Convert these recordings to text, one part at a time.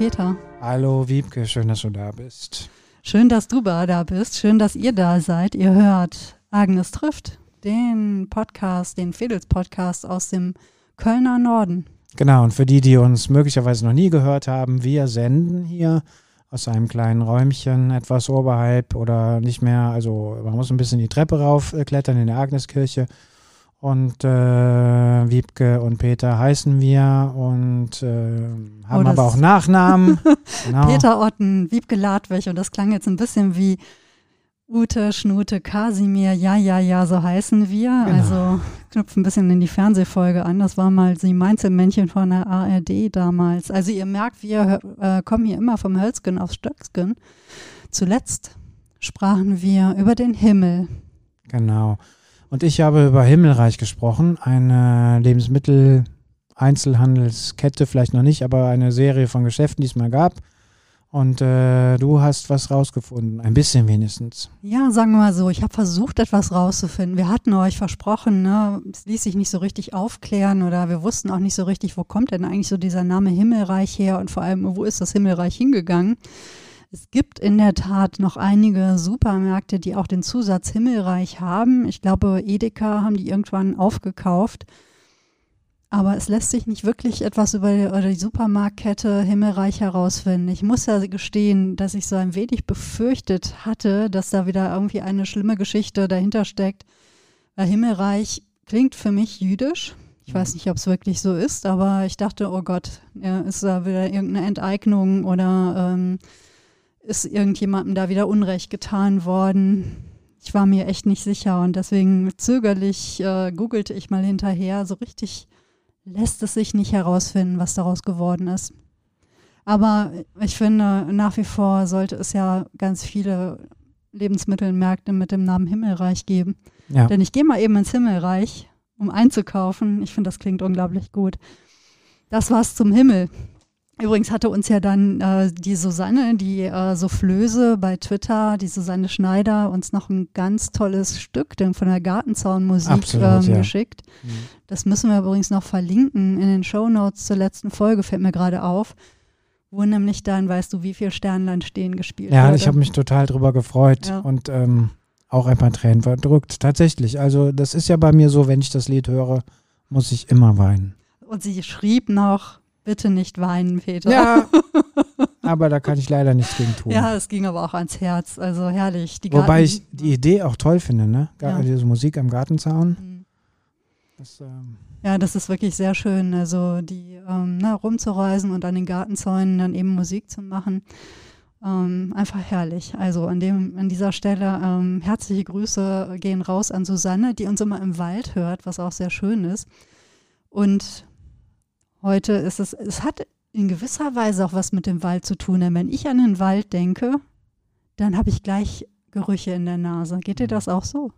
Peter. Hallo Wiebke, schön, dass du da bist. Schön, dass du da bist. Schön, dass ihr da seid. Ihr hört Agnes trifft, den Podcast, den Fedels-Podcast aus dem Kölner Norden. Genau, und für die, die uns möglicherweise noch nie gehört haben, wir senden hier aus einem kleinen Räumchen etwas oberhalb oder nicht mehr, also man muss ein bisschen die Treppe raufklettern in der Agneskirche. Und äh, Wiebke und Peter heißen wir und äh, haben Oh, aber auch Nachnamen. genau. Peter Otten, Wiebke Ladwig und das klang jetzt ein bisschen wie Ute, Schnute, Kasimir, ja, ja, ja, so heißen wir. Genau. Also knüpft ein bisschen in die Fernsehfolge an. Das war mal die Mainzelmännchen von der ARD damals. Also ihr merkt, wir äh, kommen hier immer vom Hölzgen aufs Stöcksken. Zuletzt sprachen wir über den Himmel. Genau. Und ich habe über Himmelreich gesprochen, eine Lebensmittel-Einzelhandelskette, vielleicht noch nicht, aber eine Serie von Geschäften, die es mal gab. Und äh, du hast was rausgefunden, ein bisschen wenigstens. Ja, sagen wir mal so, ich habe versucht, etwas rauszufinden. Wir hatten euch versprochen, ne, es ließ sich nicht so richtig aufklären oder wir wussten auch nicht so richtig, wo kommt denn eigentlich so dieser Name Himmelreich her und vor allem, wo ist das Himmelreich hingegangen? Es gibt in der Tat noch einige Supermärkte, die auch den Zusatz Himmelreich haben. Ich glaube, Edeka haben die irgendwann aufgekauft. Aber es lässt sich nicht wirklich etwas über die, Supermarktkette Himmelreich herausfinden. Ich muss ja gestehen, dass ich so ein wenig befürchtet hatte, dass da wieder irgendwie eine schlimme Geschichte dahinter steckt. Weil Himmelreich klingt für mich jüdisch. Ich weiß nicht, ob es wirklich so ist, aber ich dachte, oh Gott, ja, ist da wieder irgendeine Enteignung oder ähm, ist irgendjemandem da wieder Unrecht getan worden? Ich war mir echt nicht sicher und deswegen zögerlich äh, googelte ich mal hinterher. So richtig lässt es sich nicht herausfinden, was daraus geworden ist. Aber ich finde, nach wie vor sollte es ja ganz viele Lebensmittelmärkte mit dem Namen Himmelreich geben. Ja. Denn ich gehe mal eben ins Himmelreich, um einzukaufen. Ich finde, das klingt unglaublich gut. Das war's zum Himmel. Übrigens hatte uns ja dann äh, die Susanne, die äh, Soufflöse bei Twitter, die Susanne Schneider, uns noch ein ganz tolles Stück denn von der Gartenzaunmusik Absolut, ähm, ja. geschickt. Mhm. Das müssen wir übrigens noch verlinken in den Shownotes zur letzten Folge, fällt mir gerade auf. Wo nämlich dann, weißt du, wie viel Sternlein stehen gespielt Ja, wurde. ich habe mich total drüber gefreut Ja. und ähm, auch ein paar Tränen verdrückt. Tatsächlich. Also, das ist ja bei mir so, wenn ich das Lied höre, muss ich immer weinen. Und sie schrieb noch, bitte nicht weinen, Peter. Ja. aber da kann ich leider nichts gegen tun. Ja, es ging aber auch ans Herz. Also herrlich. Die Wobei Garten- ich die Idee auch toll finde, ne? Gar, Ja. Diese Musik am Gartenzaun. Mhm. Das, ähm, Ja, das ist wirklich sehr schön. Also die ähm, na, rumzureisen und an den Gartenzäunen dann eben Musik zu machen. Ähm, einfach herrlich. Also an dem, an dieser Stelle ähm, herzliche Grüße gehen raus an Susanne, die uns immer im Wald hört, was auch sehr schön ist. Und heute ist es, es hat in gewisser Weise auch was mit dem Wald zu tun. Denn wenn ich an den Wald denke, dann habe ich gleich Gerüche in der Nase. Geht dir das auch so?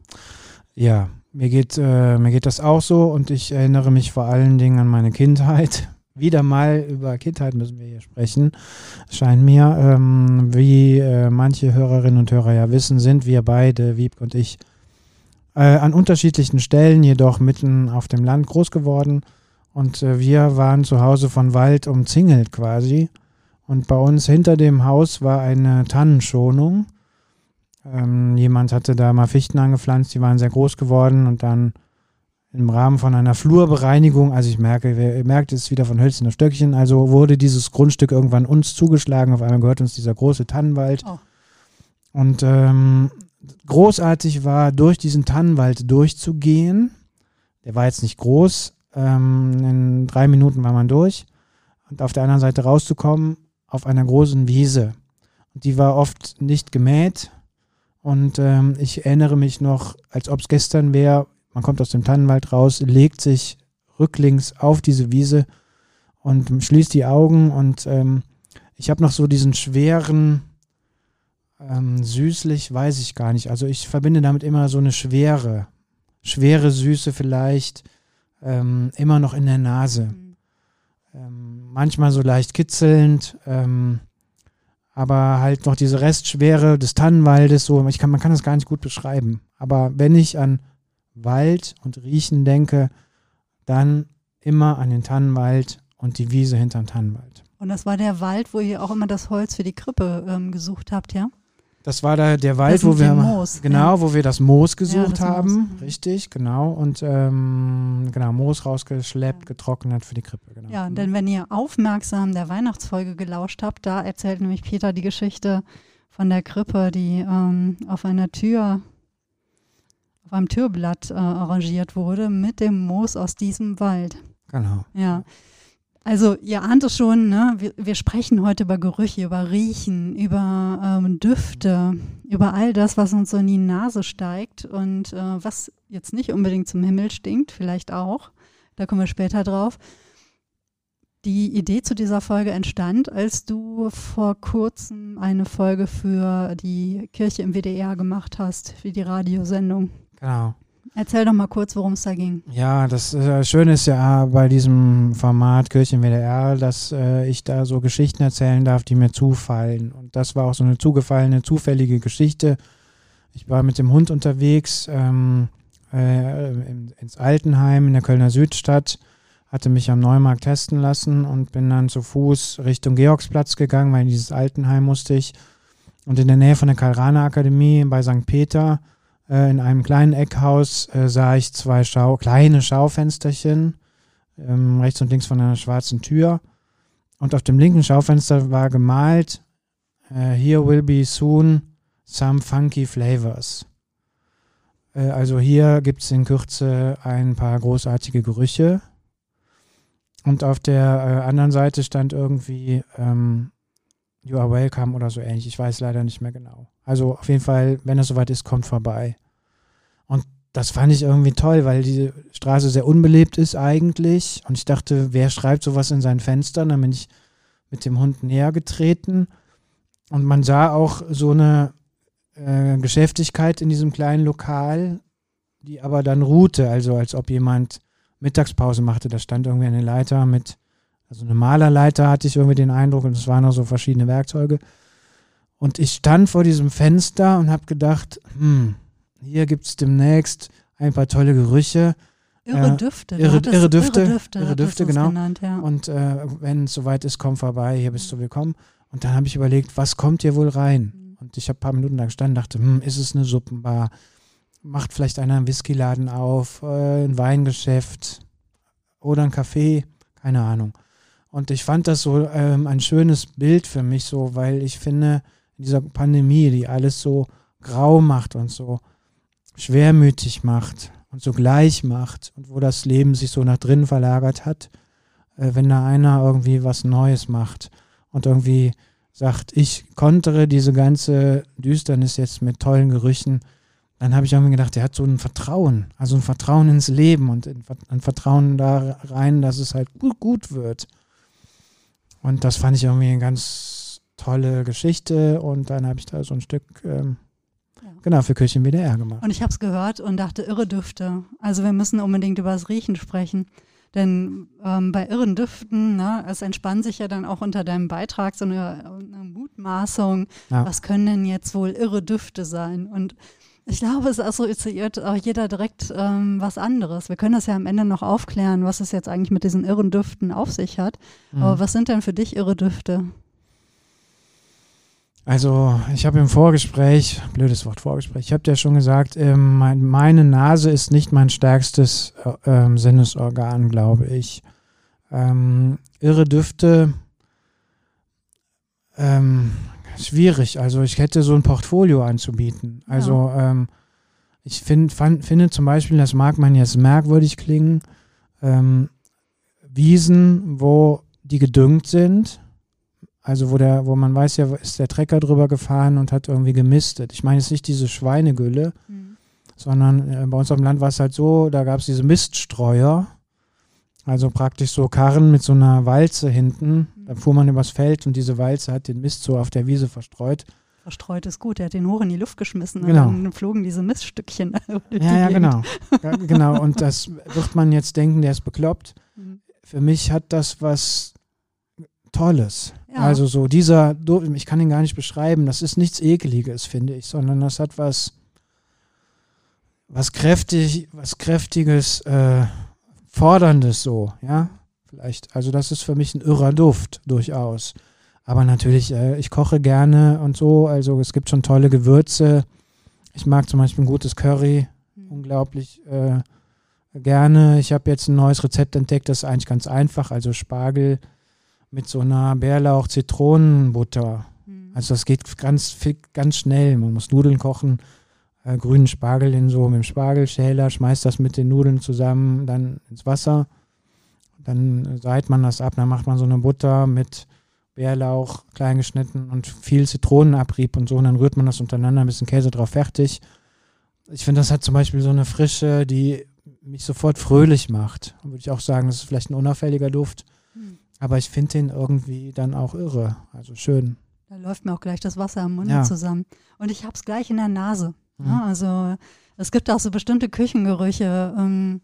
Ja, mir geht, äh, mir geht das auch so und ich erinnere mich vor allen Dingen an meine Kindheit. Wieder mal über Kindheit müssen wir hier sprechen. Scheint mir, ähm, wie äh, manche Hörerinnen und Hörer ja wissen, sind wir beide, Wiebke und ich, äh, an unterschiedlichen Stellen, jedoch mitten auf dem Land groß geworden. Und äh, wir waren zu Hause von Wald umzingelt quasi. Und bei uns hinter dem Haus war eine Tannenschonung. Ähm, jemand hatte da mal Fichten angepflanzt, die waren sehr groß geworden und dann im Rahmen von einer Flurbereinigung, also ich merke, ihr merkt, es wieder von Hölzchen auf Stöckchen, also wurde dieses Grundstück irgendwann uns zugeschlagen, auf einmal gehört uns dieser große Tannenwald. Oh. Und ähm, großartig war, durch diesen Tannenwald durchzugehen. Der war jetzt nicht groß, ähm, in drei Minuten war man durch. Und auf der anderen Seite rauszukommen, auf einer großen Wiese. Und die war oft nicht gemäht. Und ähm, ich erinnere mich noch, als ob es gestern wäre, man kommt aus dem Tannenwald raus, legt sich rücklings auf diese Wiese und schließt die Augen und ähm, ich habe noch so diesen schweren, ähm, süßlich, weiß ich gar nicht. Also ich verbinde damit immer so eine schwere, schwere Süße vielleicht, ähm, immer noch in der Nase. Mhm. Ähm, manchmal so leicht kitzelnd, ähm, aber halt noch diese Restschwere des Tannenwaldes, so, ich kann, man kann das gar nicht gut beschreiben. Aber wenn ich an Wald und Riechen denke, dann immer an den Tannenwald und die Wiese hinterm Tannenwald. Und das war der Wald, wo ihr auch immer das Holz für die Krippe ähm, gesucht habt, ja? Das war da der Wald, Das wo wir Moos, genau, ja. wo wir das Moos gesucht das Moos, haben, mhm. richtig, genau und ähm, genau Moos rausgeschleppt, getrocknet für die Krippe, genau. Ja, denn wenn ihr aufmerksam der Weihnachtsfolge gelauscht habt, da erzählt nämlich Peter die Geschichte von der Krippe, die ähm, auf einer Tür, auf einem Türblatt äh, arrangiert wurde mit dem Moos aus diesem Wald. genau. Ja. Also ihr ahnt es schon, ne? wir, wir sprechen heute über Gerüche, über Riechen, über ähm, Düfte, über all das, was uns so in die Nase steigt und äh, was jetzt nicht unbedingt zum Himmel stinkt, vielleicht auch, da kommen wir später drauf. Die Idee zu dieser Folge entstand, als du vor kurzem eine Folge für die Kirche im WDR gemacht hast, für die Radiosendung. Genau. Erzähl doch mal kurz, worum es da ging. Ja, das äh, Schöne ist ja bei diesem Format Kirchen WDR, dass äh, ich da so Geschichten erzählen darf, die mir zufallen. Und das war auch so eine zugefallene, zufällige Geschichte. Ich war mit dem Hund unterwegs ähm, äh, in, ins Altenheim in der Kölner Südstadt, hatte mich am Neumarkt testen lassen und bin dann zu Fuß Richtung Georgsplatz gegangen, weil in dieses Altenheim musste ich. Und in der Nähe von der Karl-Rahner Akademie bei St. Peter äh, in einem kleinen Eckhaus äh, sah ich zwei Schau kleine Schaufensterchen, ähm, rechts und links von einer schwarzen Tür. Und auf dem linken Schaufenster war gemalt, äh, Here will be soon some funky flavors. Äh, also hier gibt es in Kürze ein paar großartige Gerüche. Und auf der äh, anderen Seite stand irgendwie ähm, You are welcome oder so ähnlich. Ich weiß leider nicht mehr genau. Also auf jeden Fall, wenn es soweit ist, kommt vorbei. Und das fand ich irgendwie toll, weil die Straße sehr unbelebt ist eigentlich. Und ich dachte, wer schreibt sowas in seinen Fenstern? Dann bin ich mit dem Hund näher getreten. Und man sah auch so eine äh, Geschäftigkeit in diesem kleinen Lokal, die aber dann ruhte, also als ob jemand Mittagspause machte. Da stand irgendwie eine Leiter mit, also eine Malerleiter hatte ich irgendwie den Eindruck und es waren noch so verschiedene Werkzeuge. Und ich stand vor diesem Fenster und habe gedacht, hm, hier gibt es demnächst ein paar tolle Gerüche. Irre Äh, Düfte. du irre- hattest irre Düfte, Irre Düfte, irre Düfte, genau. Genannt, ja. Und äh, wenn es soweit ist, komm vorbei, hier bist du willkommen. Und dann habe ich überlegt, was kommt hier wohl rein? Mhm. Und ich habe ein paar Minuten da gestanden, dachte, hm, ist es eine Suppenbar? Macht vielleicht einer einen Whiskyladen auf, äh, ein Weingeschäft oder ein Café? Keine Ahnung. Und ich fand das so ähm, ein schönes Bild für mich, so, weil ich finde, in dieser Pandemie, die alles so grau macht und so schwermütig macht und so gleich macht und wo das Leben sich so nach drinnen verlagert hat, äh, wenn da einer irgendwie was Neues macht und irgendwie sagt, ich kontere diese ganze Düsternis jetzt mit tollen Gerüchen, dann habe ich irgendwie gedacht, der hat so ein Vertrauen, also ein Vertrauen ins Leben und ein Ver- ein Vertrauen da rein, dass es halt gut, gut wird. Und das fand ich irgendwie ganz tolle Geschichte und dann habe ich da so ein Stück, ähm, Ja. genau, für Kirchen WDR gemacht. Und ich habe es gehört und dachte, irre Düfte. Also wir müssen unbedingt über das Riechen sprechen. Denn ähm, bei irren Düften, ne, es entspannt sich ja dann auch unter deinem Beitrag so eine, eine Mutmaßung, Ja. was können denn jetzt wohl irre Düfte sein? Und ich glaube, es assoziiert auch jeder direkt ähm, was anderes. Wir können das ja am Ende noch aufklären, was es jetzt eigentlich mit diesen irren Düften auf sich hat. Mhm. Aber was sind denn für dich irre Düfte? Also, ich habe im Vorgespräch, blödes Wort Vorgespräch, ich habe dir schon gesagt, ähm, mein, meine Nase ist nicht mein stärkstes äh, ähm, Sinnesorgan, glaube ich. Ähm, irre Düfte, ähm, schwierig. Also, ich hätte so ein Portfolio anzubieten. Also, ähm, ich find, fand, finde zum Beispiel, das mag man jetzt merkwürdig klingen, ähm, Wiesen, wo die gedüngt sind. Also wo der, wo man weiß ja, ist der Trecker drüber gefahren und hat irgendwie gemistet. Ich meine jetzt nicht diese Schweinegülle, sondern äh, bei uns auf dem Land war es halt so, da gab es diese Miststreuer, also praktisch so Karren mit so einer Walze hinten. Da fuhr man übers Feld und diese Walze hat den Mist so auf der Wiese verstreut. Verstreut ist gut, er hat den hoch in die Luft geschmissen Genau. und dann flogen diese Miststückchen die Ja, ja, genau. Ja, genau. Und das wird man jetzt denken, der ist bekloppt. Mhm. Für mich hat das was Tolles. Ja. Also so dieser, ich kann ihn gar nicht beschreiben, das ist nichts Ekeliges, finde ich, sondern das hat was, was kräftig, was kräftiges, äh, forderndes so, ja. vielleicht. Also das ist für mich ein irrer Duft, durchaus. Aber natürlich, äh, ich koche gerne und so. Also es gibt schon tolle Gewürze. Ich mag zum Beispiel ein gutes Curry mhm. unglaublich äh, gerne. Ich habe jetzt ein neues Rezept entdeckt, das ist eigentlich ganz einfach. Also Spargel mit so einer Bärlauch-Zitronenbutter. Mhm. Also das geht ganz, ganz schnell. Man muss Nudeln kochen, äh, grünen Spargel in so mit dem Spargelschäler, schmeißt das mit den Nudeln zusammen dann ins Wasser. Dann seit man das ab, dann macht man so eine Butter mit Bärlauch klein geschnitten und viel Zitronenabrieb und so. Und dann rührt man das untereinander, ein bisschen Käse drauf, fertig. Ich finde, das hat zum Beispiel so eine Frische, die mich sofort fröhlich macht. Würde ich auch sagen, das ist vielleicht ein unauffälliger Duft. Hm. Aber ich finde den irgendwie dann auch irre. Also schön. Da läuft mir auch gleich das Wasser am Mund ja. zusammen. Und ich habe es gleich in der Nase. Mhm. Ja, also es gibt auch so bestimmte Küchengerüche. Ähm,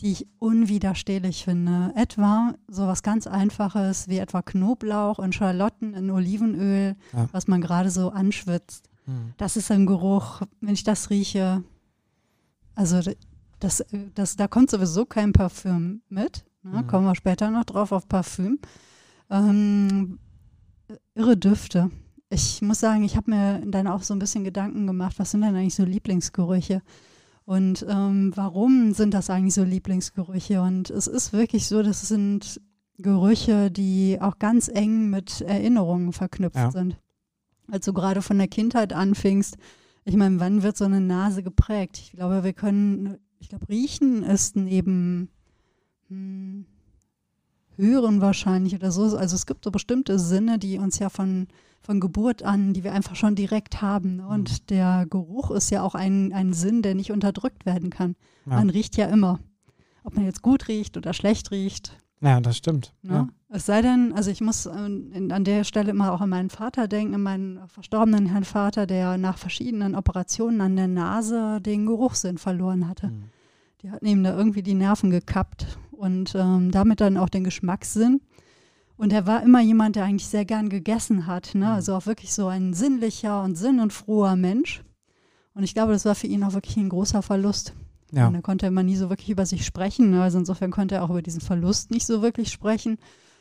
die ich unwiderstehlich finde. Etwa so was ganz Einfaches wie etwa Knoblauch und Schalotten in Olivenöl, ja. was man gerade so anschwitzt. Mhm. Das ist ein Geruch, wenn ich das rieche. Also das, das, da kommt sowieso kein Parfüm mit. Ne? Mhm. Kommen wir später noch drauf auf Parfüm. Ähm, irre Düfte. Ich muss sagen, ich habe mir dann auch so ein bisschen Gedanken gemacht, was sind denn eigentlich so Lieblingsgerüche? Und ähm, warum sind das eigentlich so Lieblingsgerüche? Und es ist wirklich so, das sind Gerüche, die auch ganz eng mit Erinnerungen verknüpft ja. sind. Als du gerade von der Kindheit anfingst, ich meine, wann wird so eine Nase geprägt? Ich glaube, wir können, ich glaube, riechen ist neben hm, hören wahrscheinlich oder so. Also es gibt so bestimmte Sinne, die uns ja von von Geburt an, die wir einfach schon direkt haben. Ne? Und mhm. der Geruch ist ja auch ein, ein Sinn, der nicht unterdrückt werden kann. Ja. Man riecht ja immer. Ob man jetzt gut riecht oder schlecht riecht. Ja, das stimmt. Ne? Ja. Es sei denn, also ich muss in, an der Stelle immer auch an meinen Vater denken, an meinen verstorbenen Herrn Vater, der nach verschiedenen Operationen an der Nase den Geruchssinn verloren hatte. Mhm. Die hatten ihm da irgendwie die Nerven gekappt und ähm, damit dann auch den Geschmackssinn. Und er war immer jemand, der eigentlich sehr gern gegessen hat. Ne? Mhm. Also auch wirklich so ein sinnlicher und sinn- und froher Mensch. Und ich glaube, das war für ihn auch wirklich ein großer Verlust. Ja. Und er konnte immer nie so wirklich über sich sprechen. Ne? Also insofern konnte er auch über diesen Verlust nicht so wirklich sprechen.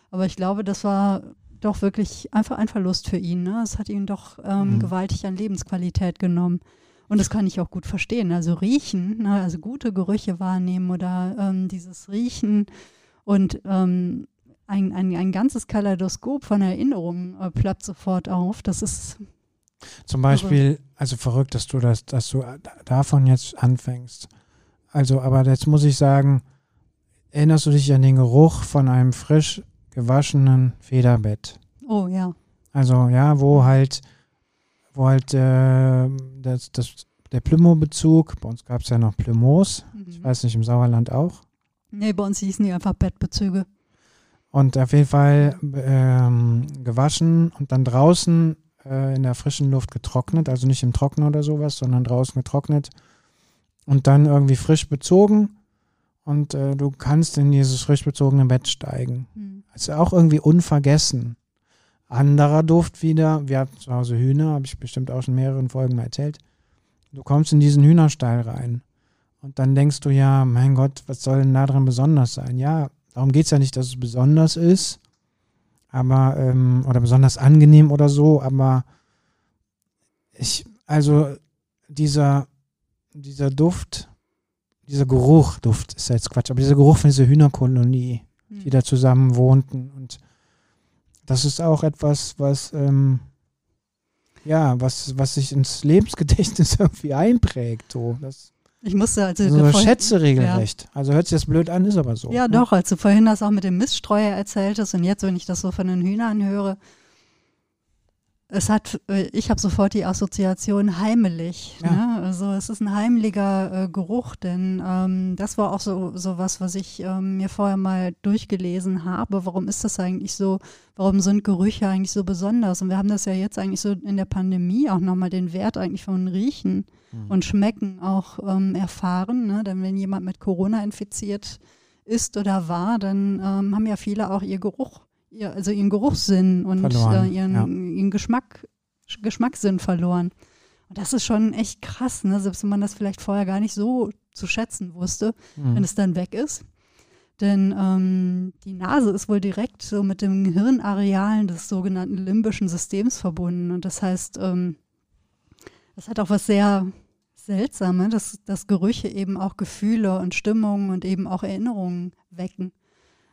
Aber ich glaube, das war doch wirklich einfach ein Verlust für ihn. Ne? Es hat ihn doch ähm, mhm. gewaltig an Lebensqualität genommen. Und das kann ich auch gut verstehen. Also riechen, ne? also gute Gerüche wahrnehmen oder ähm, dieses Riechen und ähm, ein, ein, ein ganzes Kaleidoskop von Erinnerungen äh, ploppt sofort auf. Das ist zum Beispiel, also verrückt, dass du das, dass du davon jetzt anfängst. Also, aber jetzt muss ich sagen, erinnerst du dich an den Geruch von einem frisch gewaschenen Federbett? Oh ja. Also ja, wo halt, wo halt äh, das, das, der Plümo-Bezug, bei uns gab es ja noch Plümos, mhm. ich weiß nicht, im Sauerland auch. Nee, bei uns hießen die einfach Bettbezüge. Und auf jeden Fall ähm, gewaschen und dann draußen äh, in der frischen Luft getrocknet, also nicht im Trockner oder sowas, sondern draußen getrocknet und dann irgendwie frisch bezogen und äh, du kannst in dieses frisch bezogene Bett steigen. Mhm. Also auch irgendwie unvergessen. Anderer Duft wieder, wir hatten zu Hause Hühner, habe ich bestimmt auch schon mehreren Folgen mal erzählt. Du kommst in diesen Hühnerstall rein und dann denkst du ja, mein Gott, was soll denn da drin besonders sein? Ja, Darum geht es ja nicht, dass es besonders ist, aber, ähm, oder besonders angenehm oder so, aber ich, also dieser, dieser Duft, dieser Geruch, Duft ist ja jetzt Quatsch, aber dieser Geruch von dieser Hühnerkolonie, die hm. da zusammen wohnten und das ist auch etwas, was, ähm, ja, was, was sich ins Lebensgedächtnis irgendwie einprägt. So. Das, ich musste also. So vorhin, Schätze regelrecht. Ja. Also hört sich das blöd an, ist aber so. Ja, ne? doch, als du vorhin das auch mit dem Miststreuer erzähltest und jetzt, wenn ich das so von den Hühnern höre, es hat, äh, ich habe sofort die Assoziation heimelig. Ja. Ne? Also es ist ein heimlicher äh, Geruch, denn ähm, das war auch so, so was, was ich ähm, mir vorher mal durchgelesen habe. Warum ist das eigentlich so? Warum sind Gerüche eigentlich so besonders? Und wir haben das ja jetzt eigentlich so in der Pandemie auch nochmal den Wert eigentlich von Riechen mhm. und Schmecken auch ähm, erfahren. Ne? Denn wenn jemand mit Corona infiziert ist oder war, dann ähm, haben ja viele auch ihr Geruch ihr, also ihren Geruchssinn und äh, ihren, ja. Ihren Geschmack, Geschmackssinn verloren. Und das ist schon echt krass, ne? selbst wenn man das vielleicht vorher gar nicht so zu schätzen wusste, mhm. wenn es dann weg ist. Denn ähm, die Nase ist wohl direkt so mit den Hirnarealen des sogenannten limbischen Systems verbunden. Und das heißt, ähm, das hat auch was sehr Seltsames, dass, dass Gerüche eben auch Gefühle und Stimmungen und eben auch Erinnerungen wecken.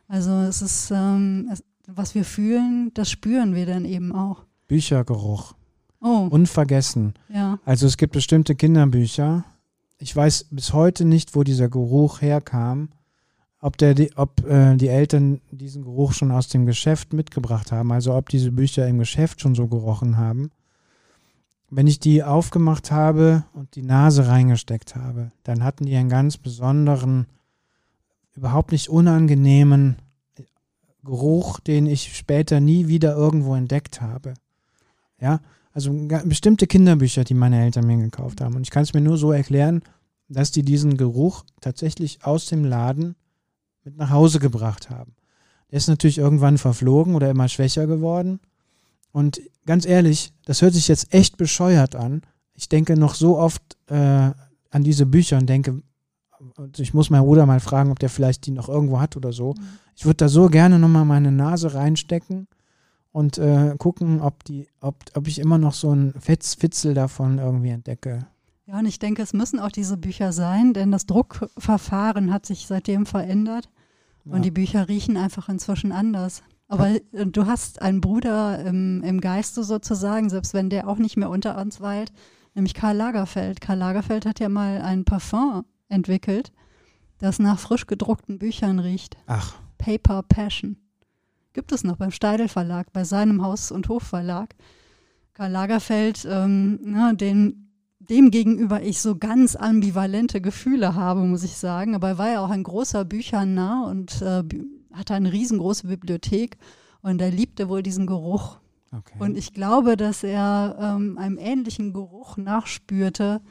Also es ist, ähm, es, was wir fühlen, das spüren wir dann eben auch. Büchergeruch. Oh, Unvergessen. ja. Also es gibt bestimmte Kinderbücher. Ich weiß bis heute nicht, wo dieser Geruch herkam. Ob, der, ob äh, die Eltern diesen Geruch schon aus dem Geschäft mitgebracht haben. Also ob diese Bücher im Geschäft schon so gerochen haben. Wenn ich die aufgemacht habe und die Nase reingesteckt habe, dann hatten die einen ganz besonderen, überhaupt nicht unangenehmen Geruch, den ich später nie wieder irgendwo entdeckt habe. Ja, also bestimmte Kinderbücher, die meine Eltern mir gekauft haben. Und ich kann es mir nur so erklären, dass die diesen Geruch tatsächlich aus dem Laden mit nach Hause gebracht haben. Der ist natürlich irgendwann verflogen oder immer schwächer geworden. Und ganz ehrlich, das hört sich jetzt echt bescheuert an. Ich denke noch so oft äh, an diese Bücher und denke, und ich muss meinen Bruder mal fragen, ob der vielleicht die noch irgendwo hat oder so. Ich würde da so gerne nochmal meine Nase reinstecken und äh, gucken, ob, die, ob, ob ich immer noch so ein Fetz, Fitzel davon irgendwie entdecke. Ja, und ich denke, es müssen auch diese Bücher sein, denn das Druckverfahren hat sich seitdem verändert Ja. und die Bücher riechen einfach inzwischen anders. Aber äh, du hast einen Bruder im, im Geiste sozusagen, selbst wenn der auch nicht mehr unter uns weilt, nämlich Karl Lagerfeld. Karl Lagerfeld hat ja mal ein Parfum entwickelt, das nach frisch gedruckten Büchern riecht. Ach, Paper Passion. Gibt es noch beim Steidel Verlag, bei seinem Haus- und Hofverlag. Karl Lagerfeld, ähm, na, den, dem gegenüber ich so ganz ambivalente Gefühle habe, muss ich sagen. Aber er war ja auch ein großer Büchernah und äh, hatte eine riesengroße Bibliothek und er liebte wohl diesen Geruch. okay. Und ich glaube, dass er ähm, einem ähnlichen Geruch nachspürte,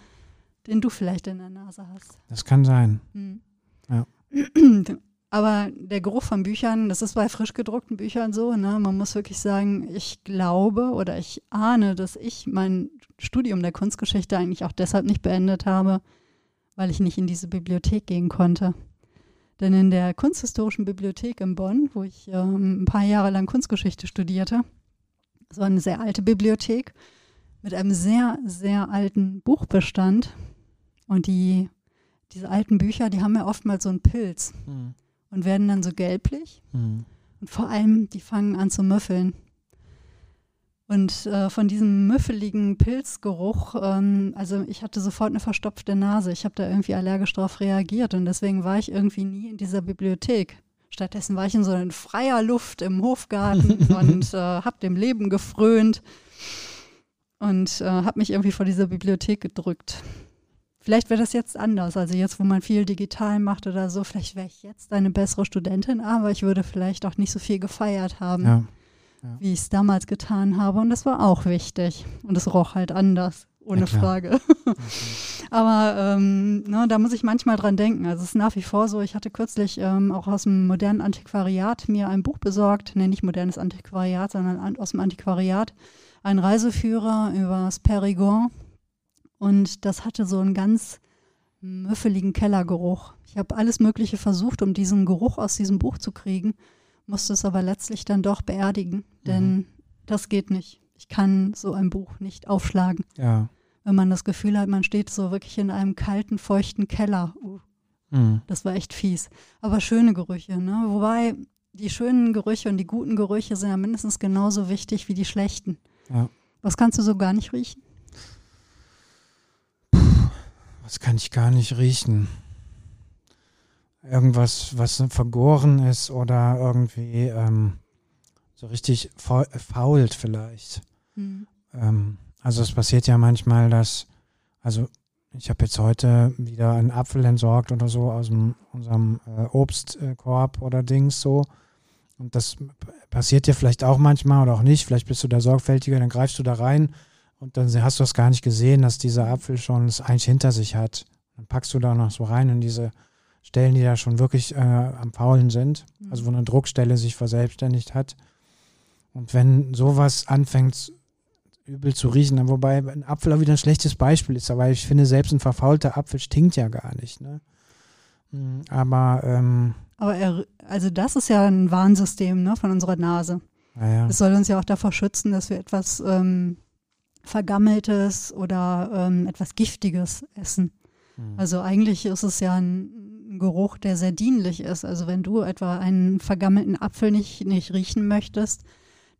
den du vielleicht in der Nase hast. das kann sein. Hm. Ja. Aber der Geruch von Büchern, das ist bei frisch gedruckten Büchern so, ne? Man muss wirklich sagen, ich glaube oder ich ahne, dass ich mein Studium der Kunstgeschichte eigentlich auch deshalb nicht beendet habe, weil ich nicht in diese Bibliothek gehen konnte. Denn in der Kunsthistorischen Bibliothek in Bonn, wo ich ähm, ein paar Jahre lang Kunstgeschichte studierte, war eine sehr alte Bibliothek mit einem sehr, sehr alten Buchbestand. Und die, diese alten Bücher, die haben ja oftmals so einen Pilz Hm. Und werden dann so gelblich. Hm. Und vor allem, die fangen an zu müffeln. Und äh, von diesem müffeligen Pilzgeruch, ähm, also ich hatte sofort eine verstopfte Nase. Ich habe da irgendwie allergisch drauf reagiert und deswegen war ich irgendwie nie in dieser Bibliothek. Stattdessen war ich in so in freier Luft im Hofgarten und äh, habe dem Leben gefrönt und äh, habe mich irgendwie vor dieser Bibliothek gedrückt. Vielleicht wäre das jetzt anders. Also jetzt, wo man viel digital macht oder so, vielleicht wäre ich jetzt eine bessere Studentin, aber ich würde vielleicht auch nicht so viel gefeiert haben, Ja. wie ich es damals getan habe. Und das war auch wichtig. Und es roch halt anders, ohne Ja. Frage. aber ähm, ne, da muss ich manchmal dran denken. Also es ist nach wie vor so, ich hatte kürzlich ähm, auch aus dem modernen Antiquariat mir ein Buch besorgt, nee, nicht modernes Antiquariat, sondern an, aus dem Antiquariat, ein Reiseführer über das Périgord. Und das hatte so einen ganz müffeligen Kellergeruch. Ich habe alles Mögliche versucht, um diesen Geruch aus diesem Buch zu kriegen, musste es aber letztlich dann doch beerdigen, denn das geht nicht. Ich kann so ein Buch nicht aufschlagen, Ja. wenn man das Gefühl hat, man steht so wirklich in einem kalten, feuchten Keller. Uh, Hm. das war echt fies. Aber schöne Gerüche, ne? Wobei die schönen Gerüche und die guten Gerüche sind ja mindestens genauso wichtig wie die schlechten. Ja. Was kannst du so gar nicht riechen? Was kann ich gar nicht riechen? Irgendwas, was vergoren ist oder irgendwie ähm, so richtig faul, fault vielleicht. Hm. Ähm, also es passiert ja manchmal, dass, also ich habe jetzt heute wieder einen Apfel entsorgt oder so aus dem, unserem äh, Obstkorb oder Dings so. Und das passiert dir vielleicht auch manchmal oder auch nicht. Vielleicht bist du da sorgfältiger, dann greifst du da rein und dann hast du es gar nicht gesehen, dass dieser Apfel schon es eigentlich hinter sich hat. Dann packst du da noch so rein in diese Stellen, die da schon wirklich äh, am Faulen sind. Also wo eine Druckstelle sich verselbstständigt hat. Und wenn sowas anfängt übel zu riechen, dann wobei ein Apfel auch wieder ein schlechtes Beispiel ist, aber ich finde, selbst ein verfaulter Apfel stinkt ja gar nicht. Ne? Mm, Aber ähm, Aber er, also das ist ja ein Warnsystem ne, von unserer Nase. Es soll uns ja auch davor schützen, dass wir etwas ähm, Vergammeltes oder ähm, etwas Giftiges essen. Mhm. Also eigentlich ist es ja ein Geruch, der sehr dienlich ist. Also wenn du etwa einen vergammelten Apfel nicht, nicht riechen möchtest,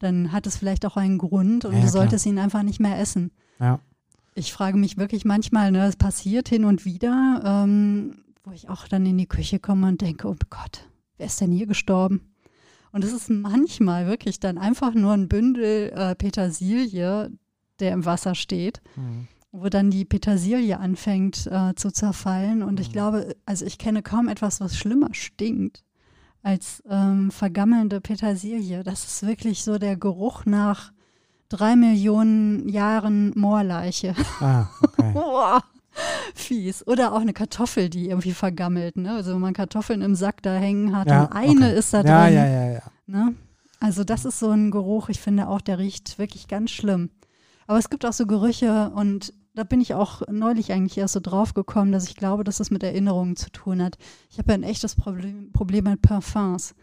dann hat es vielleicht auch einen Grund und Ja, du klar. solltest ihn einfach nicht mehr essen. Ja. Ich frage mich wirklich manchmal, ne, es passiert hin und wieder, ähm, wo ich auch dann in die Küche komme und denke, oh Gott, wer ist denn hier gestorben? Und es ist manchmal wirklich dann einfach nur ein Bündel äh, Petersilie, der im Wasser steht, Mhm. wo dann die Petersilie anfängt äh, zu zerfallen. Und ich Mhm. glaube, also ich kenne kaum etwas, was schlimmer stinkt als ähm, vergammelnde Petersilie. Das ist wirklich so der Geruch nach drei Millionen Jahren Moorleiche. Ah, okay. Boah, fies. Oder auch eine Kartoffel, die irgendwie vergammelt. Ne? Also wenn man Kartoffeln im Sack da hängen hat Ja, und eine okay. ist da ja, drin. ja, ja, ja. Ne? Also das ist so ein Geruch, ich finde auch, der riecht wirklich ganz schlimm. Aber es gibt auch so Gerüche und da bin ich auch neulich eigentlich erst so drauf gekommen, dass ich glaube, dass das mit Erinnerungen zu tun hat. Ich habe ja ein echtes Problem, Problem mit Parfums.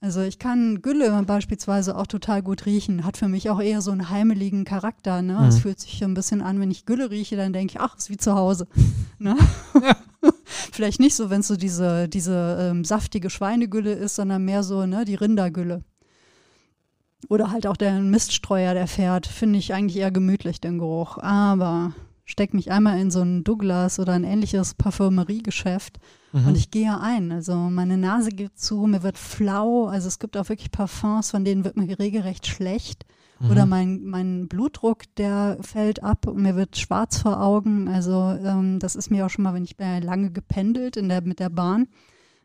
Also ich kann Gülle beispielsweise auch total gut riechen, hat für mich auch eher so einen heimeligen Charakter. Ne? Es Mhm. fühlt sich ein bisschen an, wenn ich Gülle rieche, dann denke ich, ach, ist wie zu Hause. Ne? Vielleicht nicht so, wenn es so diese, diese ähm, saftige Schweinegülle ist, sondern mehr so ne, die Rindergülle. Oder halt auch der Miststreuer, der fährt, finde ich eigentlich eher gemütlich, den Geruch. Aber steck mich einmal in so ein Douglas oder ein ähnliches Parfümeriegeschäft Mhm. und ich gehe ein. Also meine Nase geht zu, mir wird flau. Also es gibt auch wirklich Parfums, von denen wird mir regelrecht schlecht. Mhm. Oder mein, mein Blutdruck, der fällt ab und mir wird schwarz vor Augen. Also ähm, das ist mir auch schon mal, wenn ich bin lange gependelt in der, mit der Bahn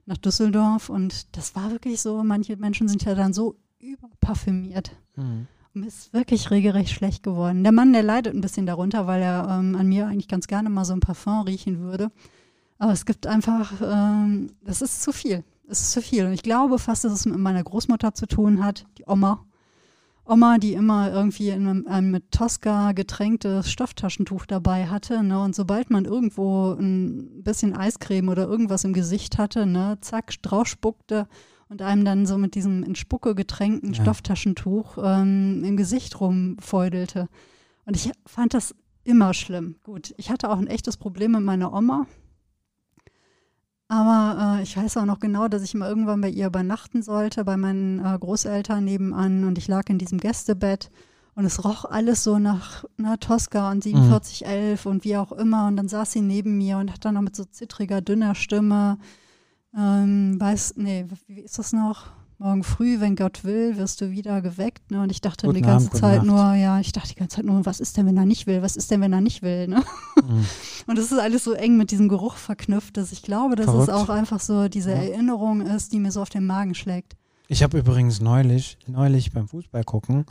nach Düsseldorf und das war wirklich so, manche Menschen sind ja dann so überparfümiert. Mhm. Und mir ist wirklich regelrecht schlecht geworden. Der Mann, der leidet ein bisschen darunter, weil er ähm, an mir eigentlich ganz gerne mal so ein Parfum riechen würde. Aber es gibt einfach, ähm, das ist zu viel. Es ist zu viel. Und ich glaube fast, dass es mit meiner Großmutter zu tun hat, die Oma. Oma, die immer irgendwie in einem, mit Tosca getränktes Stofftaschentuch dabei hatte. Ne? Und sobald man irgendwo ein bisschen Eiscreme oder irgendwas im Gesicht hatte, ne, zack, draufspuckte und einem dann so mit diesem in Spucke getränkten Ja. Stofftaschentuch ähm, im Gesicht rumfeudelte. Und ich fand das immer schlimm. Gut, ich hatte auch ein echtes Problem mit meiner Oma. Aber äh, ich weiß auch noch genau, dass ich mal irgendwann bei ihr übernachten sollte, bei meinen äh, Großeltern nebenan. Und ich lag in diesem Gästebett und es roch alles so nach na, Tosca und 4711 und wie auch immer. Und dann saß sie neben mir und hat dann noch mit so zittriger, dünner Stimme, ähm, weiß, nee, wie ist das noch? Morgen früh, wenn Gott will, wirst du wieder geweckt. Ne? Und ich dachte Guten die ganze Abend, Zeit Nacht. nur, ja, ich dachte die ganze Zeit nur, was ist denn, wenn er nicht will? Was ist denn, wenn er nicht will? Ne? Mhm. Und das ist alles so eng mit diesem Geruch verknüpft, dass ich glaube, dass Verrückt. es auch einfach so diese Ja. Erinnerung ist, die mir so auf den Magen schlägt. Ich habe übrigens neulich, neulich beim Fußball gucken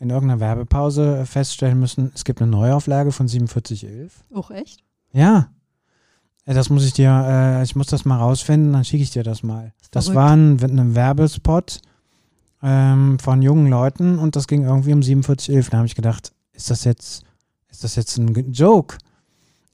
in irgendeiner Werbepause feststellen müssen, es gibt eine Neuauflage von 4711. Auch echt? Ja. Das muss ich dir, äh, ich muss das mal rausfinden, dann schicke ich dir das mal. Das Verrückt. war ein, ein Werbespot ähm, von jungen Leuten und das ging irgendwie um 4711. Da habe ich gedacht, ist das jetzt, ist das jetzt ein Joke?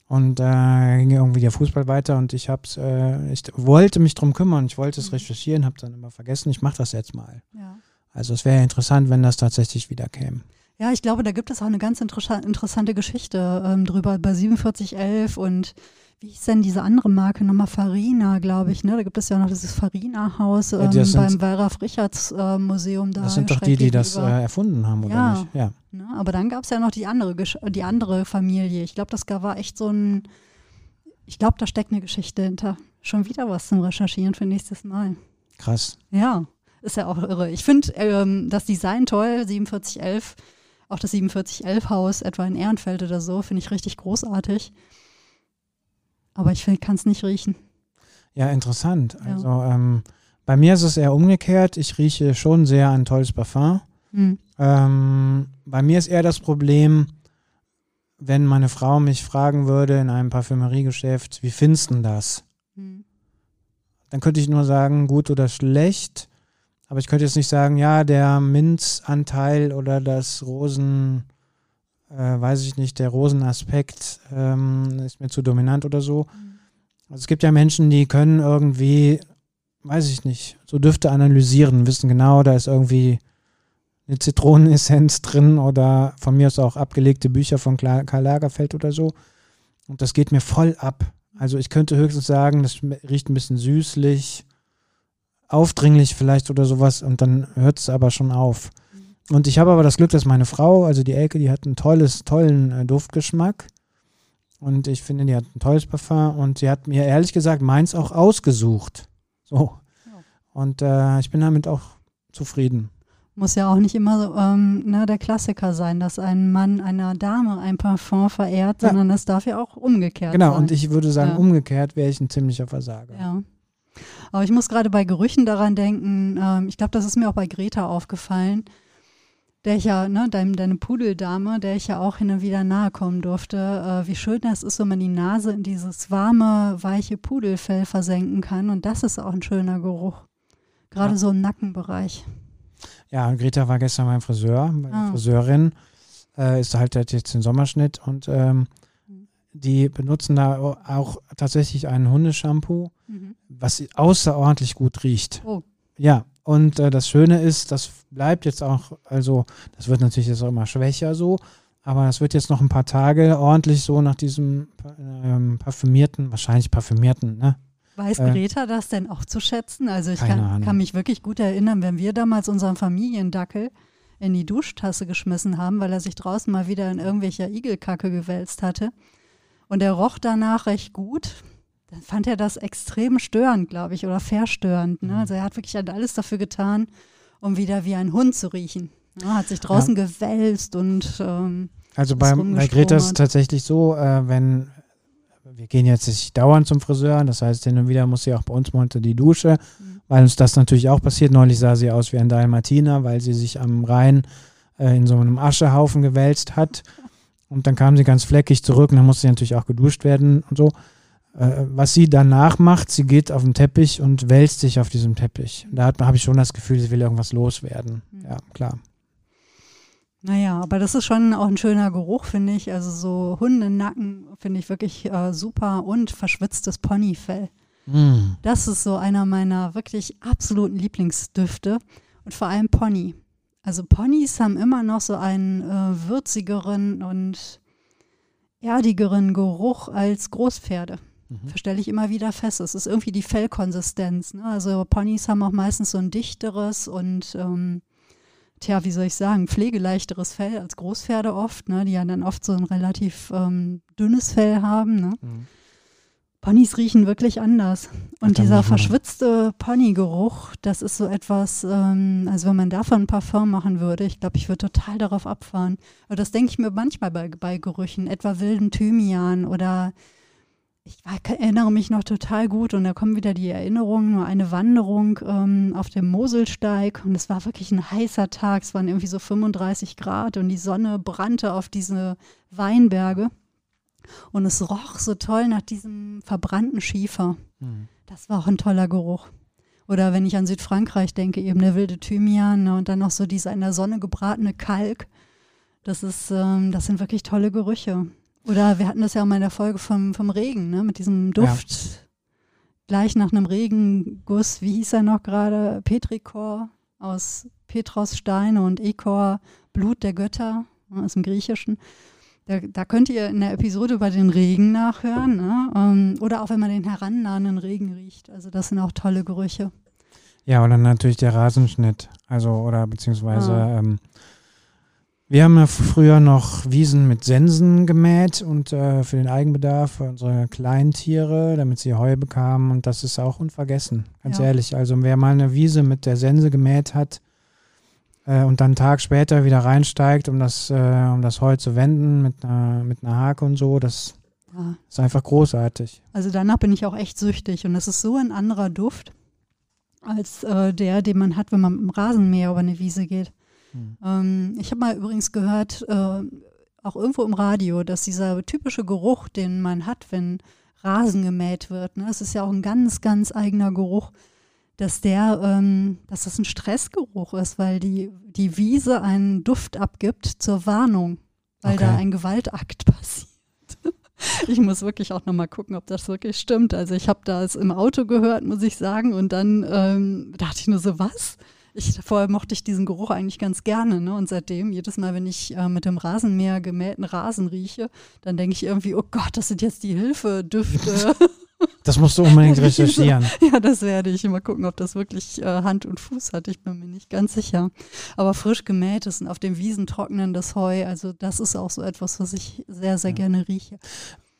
Und äh, ging irgendwie der Fußball weiter und ich hab's, äh, ich wollte mich drum kümmern, ich wollte es Mhm. recherchieren, habe dann immer vergessen, ich mache das jetzt mal. Ja. Also es wäre interessant, wenn das tatsächlich wieder käme. Ja, ich glaube, da gibt es auch eine ganz interessa- interessante Geschichte ähm, drüber bei 4711 und wie hieß denn diese andere Marke nochmal? Farina, glaube ich, ne? Da gibt es ja noch dieses Farina-Haus ähm, Ja, beim Wallraf Richards äh, da. Das sind doch die, die das äh, erfunden haben, oder Ja. nicht? Ja. Ne? Aber dann gab es ja noch die andere, Gesch die andere Familie. Ich glaube, das war echt so ein, ich glaube, da steckt eine Geschichte hinter. Schon wieder was zum Recherchieren für nächstes Mal. Krass. Ja, ist ja auch irre. Ich finde ähm, das Design toll, 4711, auch das 4711-Haus, etwa in Ehrenfeld oder so, finde ich richtig großartig. Aber ich kann es nicht riechen. Ja, interessant. Ja. Also ähm, bei mir ist es eher umgekehrt. Ich rieche schon sehr ein tolles Parfum. Hm. Ähm, bei mir ist eher das Problem, wenn meine Frau mich fragen würde in einem Parfümeriegeschäft, wie findest du das? Hm. Dann könnte ich nur sagen, gut oder schlecht. Aber ich könnte jetzt nicht sagen, ja, der Minzanteil oder das Rosen, äh, weiß ich nicht, der Rosenaspekt ähm, ist mir zu dominant oder so. Also es gibt ja Menschen, die können irgendwie, weiß ich nicht, so Düfte analysieren, wissen genau, da ist irgendwie eine Zitronenessenz drin oder von mir aus auch abgelegte Bücher von Karl Lagerfeld oder so. Und das geht mir voll ab. Also ich könnte höchstens sagen, das riecht ein bisschen süßlich, aufdringlich vielleicht oder sowas und dann hört es aber schon auf. Mhm. Und ich habe aber das Glück, dass meine Frau, also die Elke, die hat einen tolles, tollen äh, Duftgeschmack. Und ich finde, die hat ein tolles Parfum und sie hat mir ehrlich gesagt meins auch ausgesucht. So. Und äh, ich bin damit auch zufrieden. Muss ja auch nicht immer ähm, ne, der Klassiker sein, dass ein Mann einer Dame ein Parfum verehrt, ja. sondern es darf ja auch umgekehrt genau, sein. Genau, und ich würde sagen, ja. umgekehrt wäre ich ein ziemlicher Versager. Ja. Aber ich muss gerade bei Gerüchen daran denken, ähm, ich glaube, das ist mir auch bei Greta aufgefallen, der ich ja, ne, deine, deine Pudeldame, der ich ja auch hin und wieder nahe kommen durfte, äh, wie schön das ist, wenn man die Nase in dieses warme, weiche Pudelfell versenken kann. Und das ist auch ein schöner Geruch. Gerade ja. so im Nackenbereich. Ja, Greta war gestern beim Friseur, bei ah. der Friseurin. Äh, ist halt jetzt den Sommerschnitt und ähm. Die benutzen da auch tatsächlich einen Hundeshampoo, mhm. was außerordentlich gut riecht. Oh. Ja, und äh, das Schöne ist, das bleibt jetzt auch, also das wird natürlich jetzt auch immer schwächer so, aber das wird jetzt noch ein paar Tage ordentlich so nach diesem ähm, parfümierten, wahrscheinlich parfümierten, ne? Weiß äh, Greta das denn auch zu schätzen? Also ich kann, kann, mich wirklich gut erinnern, wenn wir damals unseren Familiendackel in die Duschtasse geschmissen haben, weil er sich draußen mal wieder in irgendwelcher Igelkacke gewälzt hatte. Und er roch danach recht gut. Dann fand er das extrem störend, glaube ich, oder verstörend. Ne? Mhm. Also er hat wirklich alles dafür getan, um wieder wie ein Hund zu riechen. Er hat sich draußen ja. gewälzt und ähm, also bei, bei Greta ist es tatsächlich so, äh, wenn wir gehen jetzt nicht dauernd zum Friseur, das heißt, hin und wieder muss sie auch bei uns mal unter die Dusche, mhm. weil uns das natürlich auch passiert. Neulich sah sie aus wie ein Dalmatiner, weil sie sich am Rhein äh, in so einem Aschehaufen gewälzt hat. Und dann kam sie ganz fleckig zurück und dann musste sie natürlich auch geduscht werden und so. Äh, was sie danach macht, sie geht auf den Teppich und wälzt sich auf diesem Teppich. Da habe ich schon das Gefühl, sie will irgendwas loswerden. Mhm. Ja, klar. Naja, aber das ist schon auch ein schöner Geruch, finde ich. Also so Hundenacken finde ich wirklich äh, super und verschwitztes Ponyfell. Mm. Das ist so einer meiner wirklich absoluten Lieblingsdüfte und vor allem Pony. Also Ponys haben immer noch so einen äh, würzigeren und erdigeren Geruch als Großpferde. Mhm. Verstelle ich immer wieder fest. Es ist irgendwie die Fellkonsistenz. Ne? Also Ponys haben auch meistens so ein dichteres und ähm, tja, wie soll ich sagen, pflegeleichteres Fell als Großpferde oft, ne, die ja dann oft so ein relativ ähm, dünnes Fell haben. Ne. Mhm. Ponys riechen wirklich anders. Und dieser verschwitzte Ponygeruch, das ist so etwas, ähm, also wenn man davon ein Parfum machen würde, ich glaube, ich würde total darauf abfahren. Aber das denke ich mir manchmal bei, bei Gerüchen, etwa wilden Thymian oder ich erinnere mich noch total gut und da kommen wieder die Erinnerungen, nur eine Wanderung ähm, auf dem Moselsteig und es war wirklich ein heißer Tag, es waren irgendwie so 35 Grad und die Sonne brannte auf diese Weinberge und es roch so toll nach diesem verbrannten Schiefer. Mhm. Das war auch ein toller Geruch. Oder wenn ich an Südfrankreich denke, eben der wilde Thymian ne, und dann noch so dieser in der Sonne gebratene Kalk. Das ist, ähm, das sind wirklich tolle Gerüche. Oder wir hatten das ja auch mal in der Folge vom, vom Regen, ne? mit diesem Duft. Ja. Gleich nach einem Regenguss, wie hieß er noch gerade? Petrikor aus Petros Steine und Ekor, Blut der Götter aus dem Griechischen. Da, da, könnt ihr in der Episode über den Regen nachhören. Ne? Ähm, oder auch wenn man den herannahenden Regen riecht. Also das sind auch tolle Gerüche. Ja, und dann natürlich der Rasenschnitt. Also, oder beziehungsweise ah. ähm, wir haben ja früher noch Wiesen mit Sensen gemäht und äh, für den Eigenbedarf für unsere kleinen Tiere, damit sie Heu bekamen. Und das ist auch unvergessen, ganz ja. ehrlich. Also wer mal eine Wiese mit der Sense gemäht hat äh, und dann einen Tag später wieder reinsteigt, um das, äh, um das Heu zu wenden mit einer, mit einer Hake und so, das ja. ist einfach großartig. Also danach bin ich auch echt süchtig und es ist so ein anderer Duft als äh, der, den man hat, wenn man mit dem Rasenmäher über eine Wiese geht. Mhm. Ähm, ich habe mal übrigens gehört, äh, auch irgendwo im Radio, dass dieser typische Geruch, den man hat, wenn Rasen gemäht wird, ne, das ist ja auch ein ganz, ganz eigener Geruch, dass der, ähm, dass das ein Stressgeruch ist, weil die, die Wiese einen Duft abgibt zur Warnung, weil okay. da ein Gewaltakt passiert. ich muss wirklich auch nochmal gucken, ob das wirklich stimmt. Also ich habe das im Auto gehört, muss ich sagen. Und dann ähm, dachte ich nur so, was? Ich, vorher mochte ich diesen Geruch eigentlich ganz gerne. Ne? Und seitdem, jedes Mal, wenn ich äh, mit dem Rasenmäher gemähten Rasen rieche, dann denke ich irgendwie, oh Gott, das sind jetzt die Hilfedüfte. Das musst du unbedingt recherchieren. ja, das werde ich. Mal gucken, ob das wirklich äh, Hand und Fuß hat. Ich bin mir nicht ganz sicher. Aber frisch gemähtes und auf den Wiesen trocknendes Heu, also das ist auch so etwas, was ich sehr, sehr ja. gerne rieche.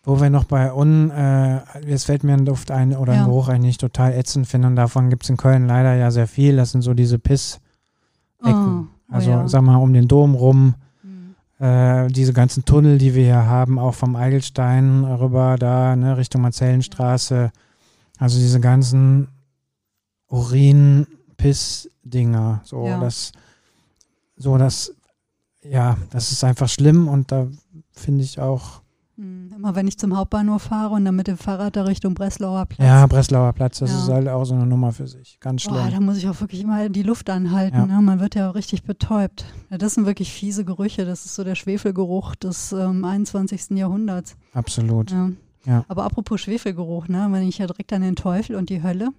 Wo wir noch bei un, äh, jetzt fällt mir ein Duft ein oder ja. ein Geruch ein, den ich total ätzend finde und davon gibt es in Köln leider ja sehr viel. Das sind so diese Piss-Ecken. Oh, oh also, ja. sag mal, um den Dom rum äh, diese ganzen Tunnel, die wir hier haben, auch vom Eigelstein rüber da, ne, Richtung Marzellenstraße. Also diese ganzen Urin-Piss-Dinger. So, ja. das, so, das, ja, das ist einfach schlimm und da finde ich auch immer wenn ich zum Hauptbahnhof fahre und dann mit dem Fahrrad da Richtung Breslauer Platz. Ja, Breslauer Platz, das ja. ist halt auch so eine Nummer für sich. Ganz schlimm. Boah, da muss ich auch wirklich immer die Luft anhalten. Ja. Ne? Man wird ja auch richtig betäubt. Ja, das sind wirklich fiese Gerüche. Das ist so der Schwefelgeruch des ähm, 21. Jahrhunderts. Absolut. Ja. Aber apropos Schwefelgeruch, ne? wenn ich ja direkt an den Teufel und die Hölle.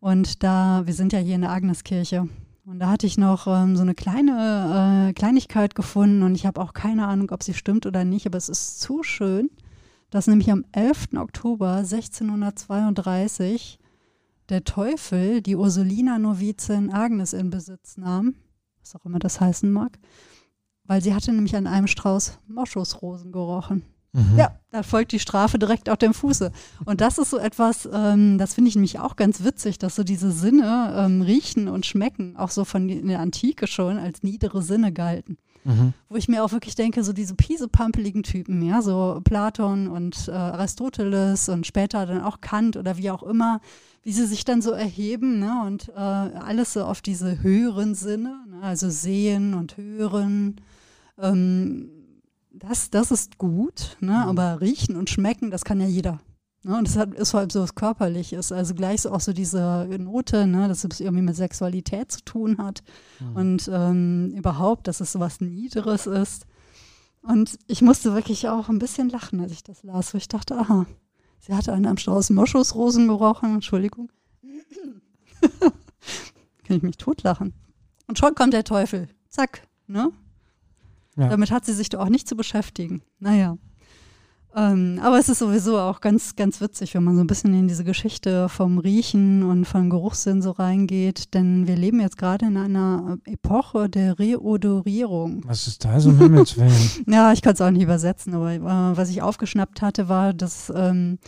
Und da, wir sind ja hier in der Agneskirche. Und da hatte ich noch ähm, so eine kleine äh, Kleinigkeit gefunden und ich habe auch keine Ahnung, ob sie stimmt oder nicht, aber es ist zu schön, dass nämlich am 11. Oktober 1632 der Teufel die Ursulina-Novizin Agnes in Besitz nahm, was auch immer das heißen mag, weil sie hatte nämlich an einem Strauß Moschusrosen gerochen. Mhm. Ja, da folgt die Strafe direkt auf dem Fuße. Und das ist so etwas, ähm, das finde ich nämlich auch ganz witzig, dass so diese Sinne ähm, riechen und schmecken, auch so von der Antike schon als niedere Sinne galten. Mhm. Wo ich mir auch wirklich denke, so diese piesepampeligen Typen, ja, so Platon und äh, Aristoteles und später dann auch Kant oder wie auch immer, wie sie sich dann so erheben ne, und äh, alles so auf diese höheren Sinne, ne, also sehen und hören. Ähm, das, das ist gut, ne? Mhm. aber riechen und schmecken, das kann ja jeder. Ne? Und das hat, ist halt so was Körperliches. Also gleich so auch so diese Note, ne? dass es irgendwie mit Sexualität zu tun hat mhm. und ähm, überhaupt, dass es so was Niederes ist. Und ich musste wirklich auch ein bisschen lachen, als ich das las, wo ich dachte, aha, sie hatte einen am Strauß Moschusrosen gerochen, Entschuldigung. kann ich mich totlachen. Und schon kommt der Teufel. Zack, ne? Ja. Damit hat sie sich doch auch nicht zu beschäftigen. Naja. Ähm, aber es ist sowieso auch ganz, ganz witzig, wenn man so ein bisschen in diese Geschichte vom Riechen und vom Geruchssinn so reingeht, denn wir leben jetzt gerade in einer Epoche der Reodorierung. Was ist da so, um Himmels Willen? ja, ich kann es auch nicht übersetzen, aber äh, was ich aufgeschnappt hatte, war, dass ähm,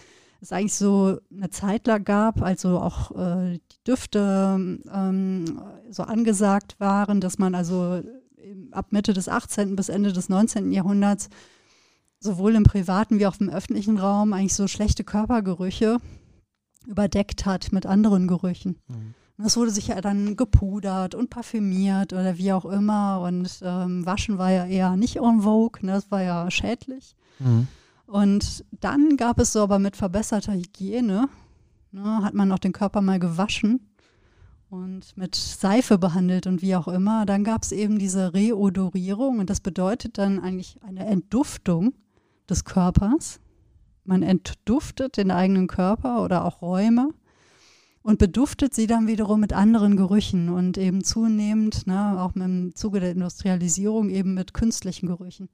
es eigentlich so eine Zeit lang gab, also auch äh, die Düfte ähm, so angesagt waren, dass man also ab Mitte des 18. bis Ende des 19. Jahrhunderts sowohl im privaten wie auch im öffentlichen Raum eigentlich so schlechte Körpergerüche überdeckt hat mit anderen Gerüchen. Mhm. Das wurde sich ja dann gepudert und parfümiert oder wie auch immer. Und ähm, Waschen war ja eher nicht en vogue, ne? das war ja schädlich. Mhm. Und dann gab es so aber mit verbesserter Hygiene, ne, hat man auch den Körper mal gewaschen und mit Seife behandelt und wie auch immer. Dann gab es eben diese Reodorierung und das bedeutet dann eigentlich eine Entduftung des Körpers. Man entduftet den eigenen Körper oder auch Räume und beduftet sie dann wiederum mit anderen Gerüchen und eben zunehmend, ne, auch im Zuge der Industrialisierung, eben mit künstlichen Gerüchen.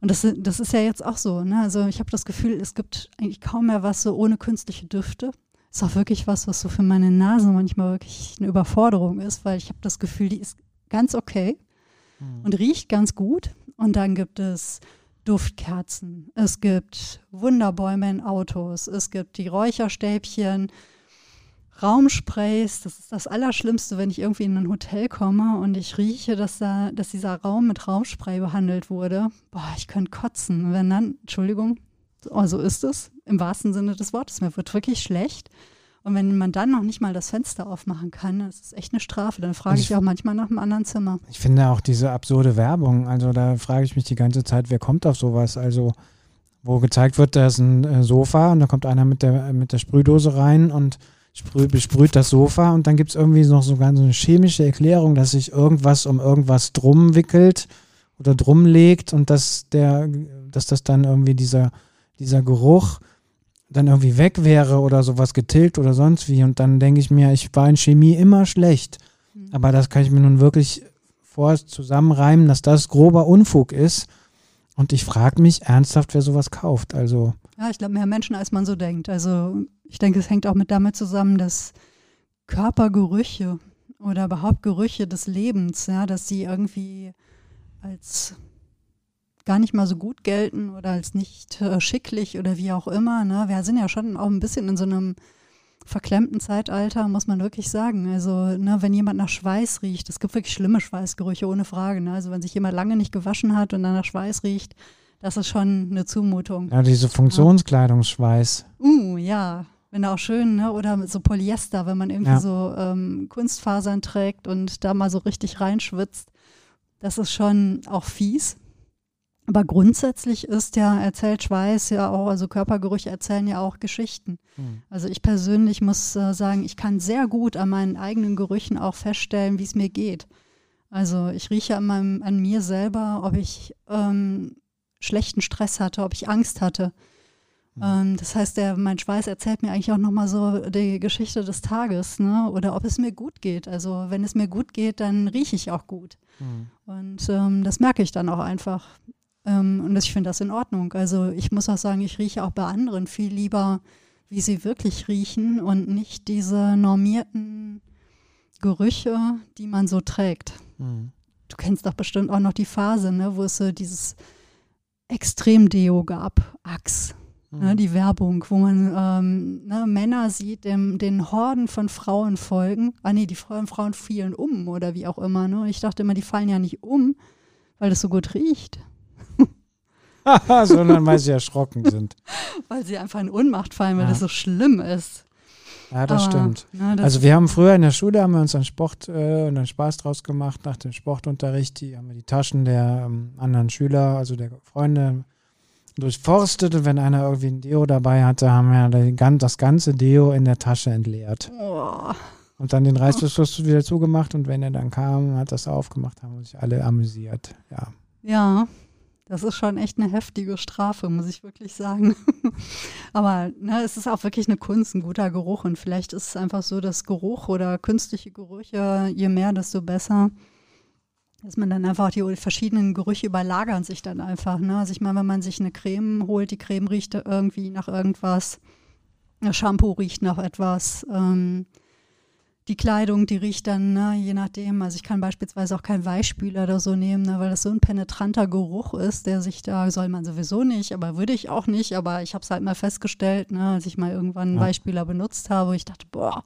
Und das, das ist ja jetzt auch so. Ne? Also ich habe das Gefühl, es gibt eigentlich kaum mehr was so ohne künstliche Düfte ist auch wirklich was, was so für meine Nase manchmal wirklich eine Überforderung ist, weil ich habe das Gefühl, die ist ganz okay mhm. und riecht ganz gut. Und dann gibt es Duftkerzen, es gibt Wunderbäume in Autos, es gibt die Räucherstäbchen, Raumsprays. Das ist das Allerschlimmste, wenn ich irgendwie in ein Hotel komme und ich rieche, dass, da, dass dieser Raum mit Raumspray behandelt wurde. Boah, ich könnte kotzen. Wenn dann, Entschuldigung, Oh, so ist es, im wahrsten Sinne des Wortes. Mir wird wirklich schlecht. Und wenn man dann noch nicht mal das Fenster aufmachen kann, das ist echt eine Strafe. Dann frage ich, ich auch manchmal nach einem anderen Zimmer. Ich finde auch diese absurde Werbung, also da frage ich mich die ganze Zeit, wer kommt auf sowas? Also, wo gezeigt wird, da ist ein äh, Sofa und da kommt einer mit der, mit der Sprühdose rein und sprüh, besprüht das Sofa und dann gibt es irgendwie noch so ganz eine chemische Erklärung, dass sich irgendwas um irgendwas drum wickelt oder drum legt und dass der, dass das dann irgendwie dieser dieser Geruch dann irgendwie weg wäre oder sowas getilgt oder sonst wie. Und dann denke ich mir, ich war in Chemie immer schlecht. Mhm. Aber das kann ich mir nun wirklich vor zusammenreimen, dass das grober Unfug ist. Und ich frage mich ernsthaft, wer sowas kauft. Also. Ja, ich glaube, mehr Menschen, als man so denkt. Also ich denke, es hängt auch mit damit zusammen, dass Körpergerüche oder überhaupt Gerüche des Lebens, ja, dass sie irgendwie als gar nicht mal so gut gelten oder als nicht äh, schicklich oder wie auch immer. Ne? Wir sind ja schon auch ein bisschen in so einem verklemmten Zeitalter, muss man wirklich sagen. Also, ne, wenn jemand nach Schweiß riecht, es gibt wirklich schlimme Schweißgerüche, ohne Frage. Ne? Also, wenn sich jemand lange nicht gewaschen hat und dann nach Schweiß riecht, das ist schon eine Zumutung. Ja, diese Funktionskleidungsschweiß. Uh, ja. Wenn auch schön, ne? Oder so Polyester, wenn man irgendwie ja. so ähm, Kunstfasern trägt und da mal so richtig reinschwitzt. Das ist schon auch fies. Aber grundsätzlich ist ja, erzählt Schweiß ja auch, also Körpergerüche erzählen ja auch Geschichten. Mhm. Also ich persönlich muss äh, sagen, ich kann sehr gut an meinen eigenen Gerüchen auch feststellen, wie es mir geht. Also ich rieche an, meinem, an mir selber, ob ich ähm, schlechten Stress hatte, ob ich Angst hatte. Mhm. Ähm, das heißt, der, mein Schweiß erzählt mir eigentlich auch nochmal so die Geschichte des Tages, ne? Oder ob es mir gut geht. Also wenn es mir gut geht, dann rieche ich auch gut. Mhm. Und ähm, das merke ich dann auch einfach. Ähm, und ich finde das in Ordnung. Also ich muss auch sagen, ich rieche auch bei anderen viel lieber, wie sie wirklich riechen und nicht diese normierten Gerüche, die man so trägt. Mhm. Du kennst doch bestimmt auch noch die Phase, ne, wo es so dieses Extrem-Deo gab, Axe. Ne, mhm. Ne, die Werbung, wo man ähm, ne, Männer sieht, dem, den Horden von Frauen folgen. Ah nee, die Frauen, Frauen fielen um oder wie auch immer. Ne? Ich dachte immer, die fallen ja nicht um, weil das so gut riecht. sondern weil sie erschrocken sind. weil sie einfach in Ohnmacht fallen, weil ja. das so schlimm ist. Ja, das Aber, stimmt. Na, das also wir haben früher in der Schule haben wir uns einen Sport äh, und einen Spaß draus gemacht nach dem Sportunterricht. Die haben wir die Taschen der ähm, anderen Schüler, also der Freunde, durchforstet und wenn einer irgendwie ein Deo dabei hatte, haben wir das ganze Deo in der Tasche entleert. Oh. Und dann den Reißverschluss wieder zugemacht und wenn er dann kam, hat das aufgemacht, haben sich alle amüsiert. Ja. Ja, das ist schon echt eine heftige Strafe, muss ich wirklich sagen. Aber ne, es ist auch wirklich eine Kunst, ein guter Geruch. Und vielleicht ist es einfach so, dass Geruch oder künstliche Gerüche, je mehr, desto besser, dass man dann einfach die verschiedenen Gerüche überlagern sich dann einfach. Ne? Also ich meine, wenn man sich eine Creme holt, die Creme riecht irgendwie nach irgendwas, das Shampoo riecht nach etwas. Ähm, die Kleidung, die riecht dann, ne, je nachdem. Also ich kann beispielsweise auch keinen Weichspüler oder so nehmen, ne, weil das so ein penetranter Geruch ist, der sich da, soll man sowieso nicht, aber würde ich auch nicht. Aber ich habe es halt mal festgestellt, ne, als ich mal irgendwann einen ja. Weichspüler benutzt habe, wo ich dachte, boah,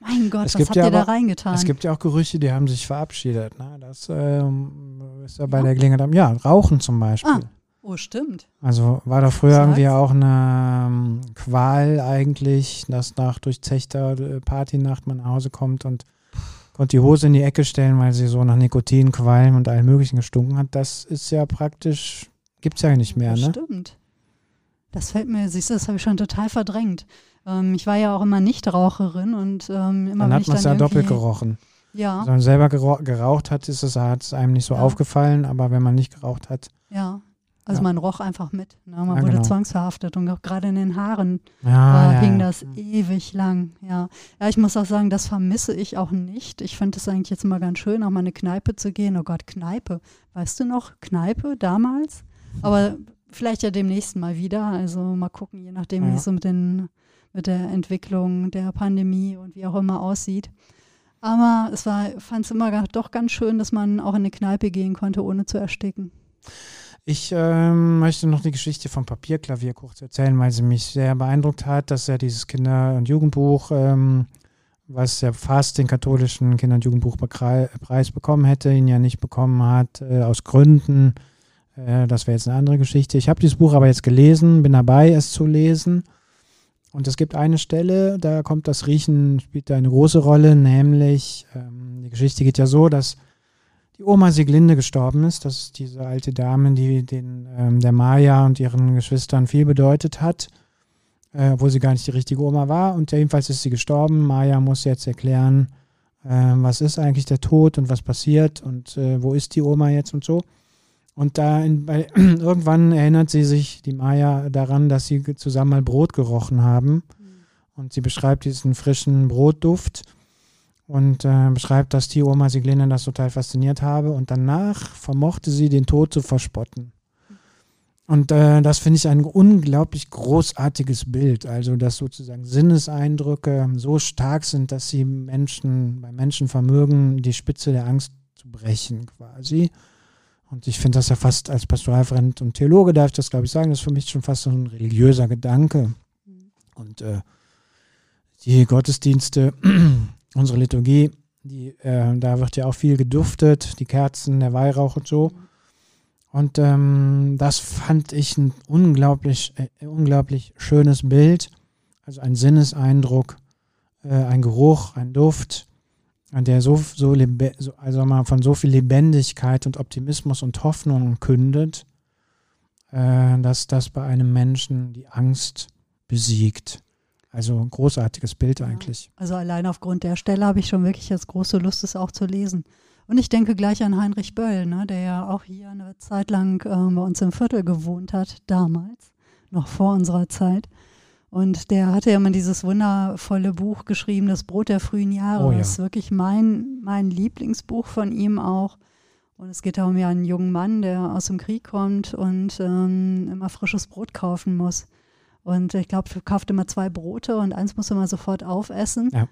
mein Gott, es was habt ja ihr aber, da reingetan? Es gibt ja auch Gerüche, die haben sich verabschiedet. Ne? Das ähm, ist ja bei ja. der Gelegenheit, ja, Rauchen zum Beispiel. Ah. Oh, stimmt. Also war da früher irgendwie auch eine ähm, Qual eigentlich, dass nach durchzechter äh, Partynacht man nach Hause kommt und konnte die Hose in die Ecke stellen, weil sie so nach Nikotin, Qualm und allem möglichen gestunken hat. Das ist ja praktisch, gibt es ja nicht mehr, das ne? Stimmt. Das fällt mir, siehst du, das habe ich schon total verdrängt. Ähm, ich war ja auch immer Nichtraucherin und ähm, immer Dann hat man es ja doppelt gerochen. Ja. Wenn man selber geraucht hat, ist es, hat es einem nicht so ja. aufgefallen, aber wenn man nicht geraucht hat. Ja. Also ja. man roch einfach mit. Ne? Man ja, wurde genau. zwangsverhaftet und auch gerade in den Haaren ja, äh, hing das ewig lang. Ja. ja, ich muss auch sagen, das vermisse ich auch nicht. Ich finde es eigentlich jetzt immer ganz schön, auch mal eine Kneipe zu gehen. Oh Gott, Kneipe. Weißt du noch, Kneipe damals? Aber vielleicht ja demnächst mal wieder. Also mal gucken, je nachdem, wie es so mit, den, mit der Entwicklung der Pandemie und wie auch immer aussieht. Aber es war, fand es immer doch ganz schön, dass man auch in eine Kneipe gehen konnte, ohne zu ersticken. Ich ähm, möchte noch die Geschichte vom Papierklavier kurz erzählen, weil sie mich sehr beeindruckt hat, dass er dieses Kinder- und Jugendbuch, ähm, was ja fast den katholischen Kinder- und Jugendbuchpreis bekommen hätte, ihn ja nicht bekommen hat, äh, aus Gründen. Äh, das wäre jetzt eine andere Geschichte. Ich habe dieses Buch aber jetzt gelesen, bin dabei, es zu lesen. Und es gibt eine Stelle, da kommt das Riechen, spielt da eine große Rolle, nämlich ähm, die Geschichte geht ja so, dass die Oma Sieglinde gestorben ist. Das ist diese alte Dame, die den, ähm, der Maya und ihren Geschwistern viel bedeutet hat, äh, obwohl sie gar nicht die richtige Oma war. Und jedenfalls ist sie gestorben. Maya muss jetzt erklären, äh, was ist eigentlich der Tod und was passiert und äh, wo ist die Oma jetzt und so. Und da in, bei, irgendwann erinnert sie sich, die Maya, daran, dass sie zusammen mal Brot gerochen haben. Und sie beschreibt diesen frischen Brotduft und äh, beschreibt, dass die Oma Siglinde das total fasziniert habe. Und danach vermochte sie den Tod zu verspotten. Und äh, das finde ich ein unglaublich großartiges Bild. Also, dass sozusagen Sinneseindrücke so stark sind, dass sie Menschen, bei Menschen vermögen, die Spitze der Angst zu brechen, quasi. Und ich finde das ja fast als Pastoralfreund und Theologe, darf ich das, glaube ich, sagen, das ist für mich schon fast so ein religiöser Gedanke. Und äh, die Gottesdienste, unsere Liturgie, die, äh, da wird ja auch viel geduftet, die Kerzen, der Weihrauch und so. Und ähm, das fand ich ein unglaublich, äh, unglaublich schönes Bild. Also ein Sinneseindruck, äh, ein Geruch, ein Duft, der so, so, also mal von so viel Lebendigkeit und Optimismus und Hoffnung kündet, äh, dass das bei einem Menschen die Angst besiegt. Also ein großartiges Bild eigentlich. Ja, also allein aufgrund der Stelle habe ich schon wirklich jetzt große Lust, es auch zu lesen. Und ich denke gleich an Heinrich Böll, ne, der ja auch hier eine Zeit lang äh, bei uns im Viertel gewohnt hat, damals, noch vor unserer Zeit. Und der hatte ja mal dieses wundervolle Buch geschrieben, Das Brot der frühen Jahre. Oh, ja. Das ist wirklich mein, mein Lieblingsbuch von ihm auch. Und es geht darum ja einen jungen Mann, der aus dem Krieg kommt und ähm, immer frisches Brot kaufen muss. Und ich glaube, kauft immer zwei Brote und eins muss er mal sofort aufessen. Ja.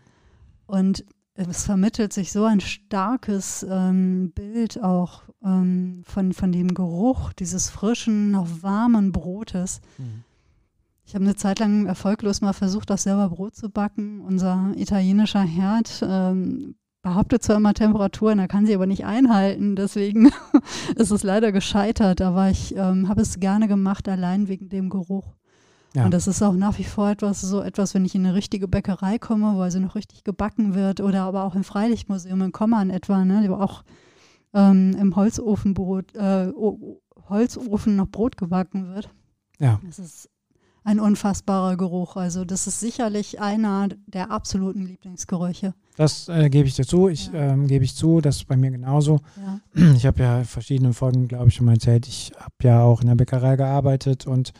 Und es vermittelt sich so ein starkes ähm, Bild auch ähm, von, von dem Geruch dieses frischen, noch warmen Brotes. Mhm. Ich habe eine Zeit lang erfolglos mal versucht, auch selber Brot zu backen. Unser italienischer Herd ähm, behauptet zwar immer Temperaturen, er kann sie aber nicht einhalten. Deswegen ist es leider gescheitert. Aber ich ähm, habe es gerne gemacht, allein wegen dem Geruch. Ja. Und das ist auch nach wie vor etwas, so etwas, wenn ich in eine richtige Bäckerei komme, wo also noch richtig gebacken wird, oder aber auch im Freilichtmuseum in Kommern etwa, ne, wo auch ähm, im Holzofenbrot, äh, Holzofen noch Brot gebacken wird. Ja. Das ist ein unfassbarer Geruch. Also das ist sicherlich einer der absoluten Lieblingsgerüche. Das äh, gebe ich dir zu. Ich ja. ähm, gebe ich zu, das ist bei mir genauso. Ja. Ich habe ja verschiedene Folgen, glaube ich, schon mal erzählt. Ich habe ja auch in der Bäckerei gearbeitet und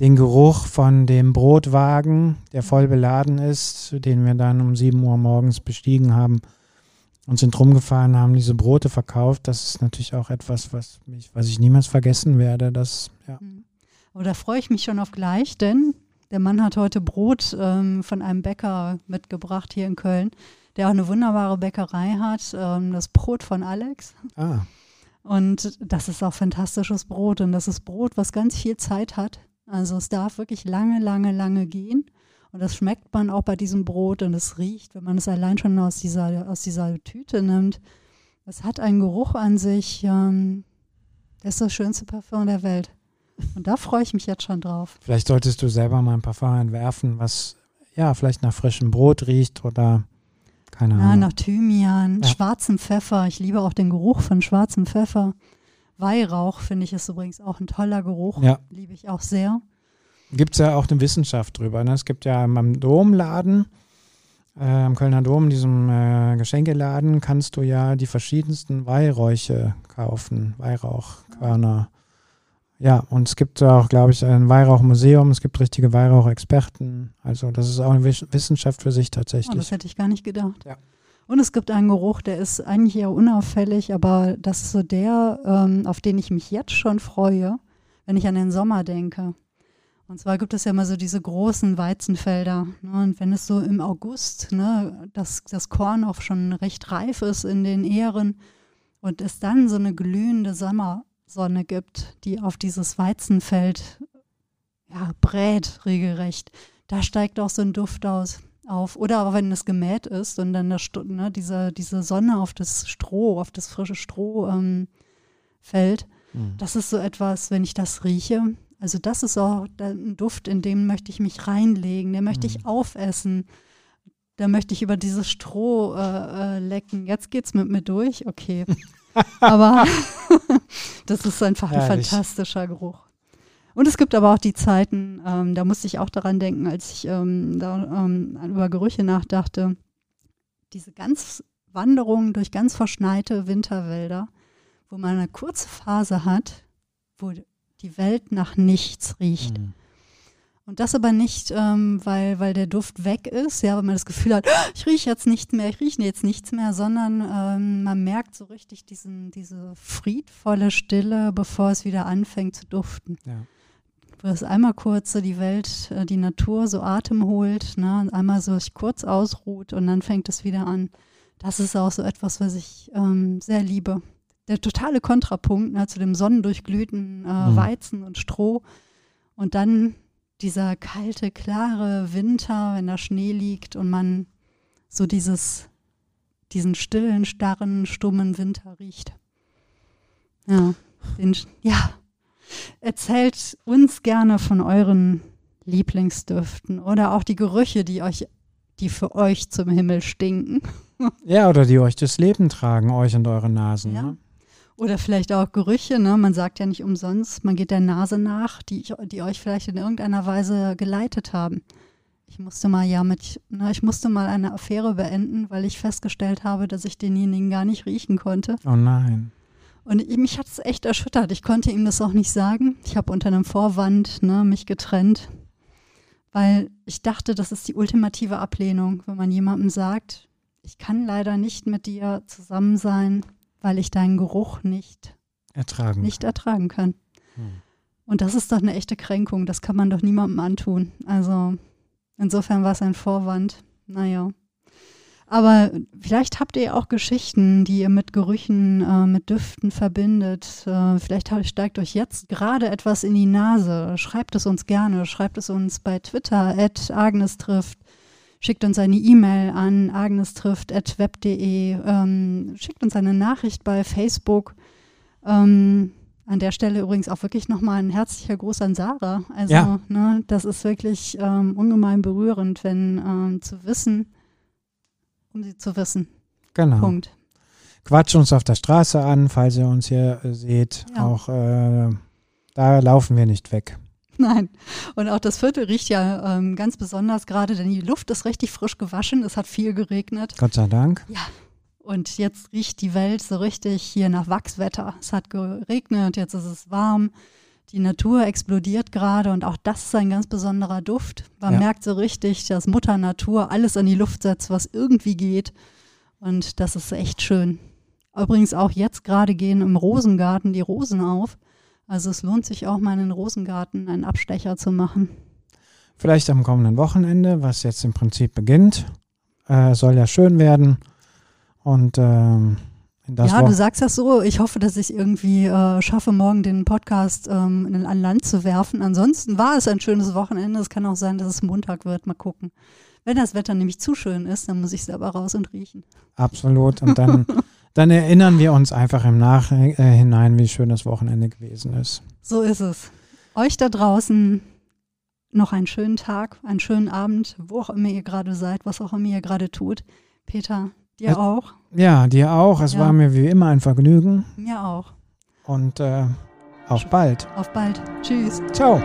den Geruch von dem Brotwagen, der voll beladen ist, den wir dann um 7 Uhr morgens bestiegen haben und sind rumgefahren, haben diese Brote verkauft. Das ist natürlich auch etwas, was mich, was ich niemals vergessen werde. Das, ja. Mhm. Aber da freue ich mich schon auf gleich, denn der Mann hat heute Brot ähm, von einem Bäcker mitgebracht hier in Köln, der auch eine wunderbare Bäckerei hat. Ähm, das Brot von Alex. Ah. Und das ist auch fantastisches Brot. Und das ist Brot, was ganz viel Zeit hat. Also es darf wirklich lange, lange, lange gehen. Und das schmeckt man auch bei diesem Brot und es riecht, wenn man es allein schon aus dieser, aus dieser Tüte nimmt. Es hat einen Geruch an sich. Ähm, das ist das schönste Parfum der Welt. Und da freue ich mich jetzt schon drauf. Vielleicht solltest du selber mal ein Parfum entwerfen, was ja vielleicht nach frischem Brot riecht oder keine Ahnung. Ja, nach Thymian, ja. schwarzem Pfeffer. Ich liebe auch den Geruch von schwarzem Pfeffer. Weihrauch finde ich ist übrigens auch ein toller Geruch. Ja. Liebe ich auch sehr. Gibt es ja auch eine Wissenschaft drüber. Ne? Es gibt ja am Domladen, äh, am Kölner Dom, diesem äh, Geschenkeladen, kannst du ja die verschiedensten Weihräuche kaufen. Weihrauchkörner. Ja, und es gibt auch, glaube ich, ein Weihrauchmuseum, es gibt richtige Weihrauchexperten. Also das ist auch eine Wissenschaft für sich tatsächlich. Oh, das hätte ich gar nicht gedacht. Ja. Und es gibt einen Geruch, der ist eigentlich eher unauffällig, aber das ist so der, ähm, auf den ich mich jetzt schon freue, wenn ich an den Sommer denke. Und zwar gibt es ja immer so diese großen Weizenfelder. Ne? Und wenn es so im August, ne, das, das Korn auch schon recht reif ist in den Ähren und es dann so eine glühende Sommer, Sonne gibt, die auf dieses Weizenfeld ja, brät regelrecht. Da steigt auch so ein Duft aus, auf. Oder aber wenn es gemäht ist und dann das, ne, diese, diese Sonne auf das Stroh, auf das frische Stroh ähm, fällt. Mhm. Das ist so etwas, wenn ich das rieche. Also das ist auch ein Duft, in dem möchte ich mich reinlegen, den möchte mhm. ich aufessen. Da möchte ich über dieses Stroh äh, äh, lecken. Jetzt geht's mit mir durch, okay. aber das ist einfach ein Herrlich. fantastischer Geruch. Und es gibt aber auch die Zeiten, ähm, da musste ich auch daran denken, als ich ähm, da, ähm, über Gerüche nachdachte, diese ganz Wanderungen durch ganz verschneite Winterwälder, wo man eine kurze Phase hat, wo die Welt nach nichts riecht. Mhm. Und das aber nicht, ähm, weil, weil der Duft weg ist, ja, weil man das Gefühl hat, "Ah, ich rieche jetzt nicht mehr, ich rieche jetzt nichts mehr, sondern ähm, man merkt so richtig diesen, diese friedvolle Stille, bevor es wieder anfängt zu duften. Ja. Wo es einmal kurz so die Welt, äh, die Natur so Atem holt, ne, einmal so sich kurz ausruht und dann fängt es wieder an. Das ist auch so etwas, was ich ähm, sehr liebe. Der totale Kontrapunkt ne, zu dem sonnendurchglühten äh, Mhm. Weizen und Stroh. Und dann dieser kalte, klare Winter, wenn da Schnee liegt und man so dieses, diesen stillen, starren, stummen Winter riecht. Ja, den, ja. Erzählt uns gerne von euren Lieblingsdüften oder auch die Gerüche, die euch, die für euch zum Himmel stinken. ja, oder die euch das Leben tragen, euch und eure Nasen. Ja. Ne? Oder vielleicht auch Gerüche, ne? Man sagt ja nicht umsonst, man geht der Nase nach, die, ich, die euch vielleicht in irgendeiner Weise geleitet haben. Ich musste mal ja mit, ne, ich musste mal eine Affäre beenden, weil ich festgestellt habe, dass ich denjenigen gar nicht riechen konnte. Oh nein. Und ich- mich hat es echt erschüttert. Ich konnte ihm das auch nicht sagen. Ich habe unter einem Vorwand ne, mich getrennt, weil ich dachte, das ist die ultimative Ablehnung, wenn man jemandem sagt, ich kann leider nicht mit dir zusammen sein, weil ich deinen Geruch nicht, Ertragen. nicht ertragen kann. Hm. Und das ist doch eine echte Kränkung. Das kann man doch niemandem antun. Also insofern war es ein Vorwand. Naja. Aber vielleicht habt ihr auch Geschichten, die ihr mit Gerüchen, äh, mit Düften verbindet. Äh, vielleicht steigt euch jetzt gerade etwas in die Nase. Schreibt es uns gerne. Schreibt es uns bei Twitter, at Agnes trifft. Schickt uns eine E-Mail an agnestrifft.web.de. Ähm, schickt uns eine Nachricht bei Facebook. Ähm, an der Stelle übrigens auch wirklich nochmal ein herzlicher Gruß an Sarah. Also, Ja. ne, das ist wirklich ähm, ungemein berührend, wenn ähm, zu wissen, um sie zu wissen. Genau. Punkt. Quatscht uns auf der Straße an, falls ihr uns hier äh, seht. Ja. Auch äh, da laufen wir nicht weg. Nein. Und auch das Viertel riecht ja ähm, ganz besonders gerade, denn die Luft ist richtig frisch gewaschen. Es hat viel geregnet. Gott sei Dank. Und jetzt riecht die Welt so richtig hier nach Wachswetter. Es hat geregnet, jetzt ist es warm. Die Natur explodiert gerade und auch das ist ein ganz besonderer Duft. Man Ja. merkt so richtig, dass Mutter Natur alles in die Luft setzt, was irgendwie geht. Und das ist echt schön. Übrigens auch jetzt gerade gehen im Rosengarten die Rosen auf. Also es lohnt sich auch mal in den Rosengarten einen Abstecher zu machen. Vielleicht am kommenden Wochenende, was jetzt im Prinzip beginnt. Äh, soll ja schön werden. Und ähm, das ja, du sagst das so. Ich hoffe, dass ich irgendwie äh, schaffe, morgen den Podcast ähm, an Land zu werfen. Ansonsten war es ein schönes Wochenende. Es kann auch sein, dass es Montag wird. Mal gucken. Wenn das Wetter nämlich zu schön ist, dann muss ich selber raus und riechen. Absolut. Und dann, dann erinnern wir uns einfach im Nachhinein, wie schön das Wochenende gewesen ist. So ist es. Euch da draußen noch einen schönen Tag, einen schönen Abend, wo auch immer ihr gerade seid, was auch immer ihr gerade tut. Peter, dir Also- auch? Ja, dir auch. Es Ja. war mir wie immer ein Vergnügen. Mir auch. Und äh, auf bald. Auf bald. Tschüss. Ciao.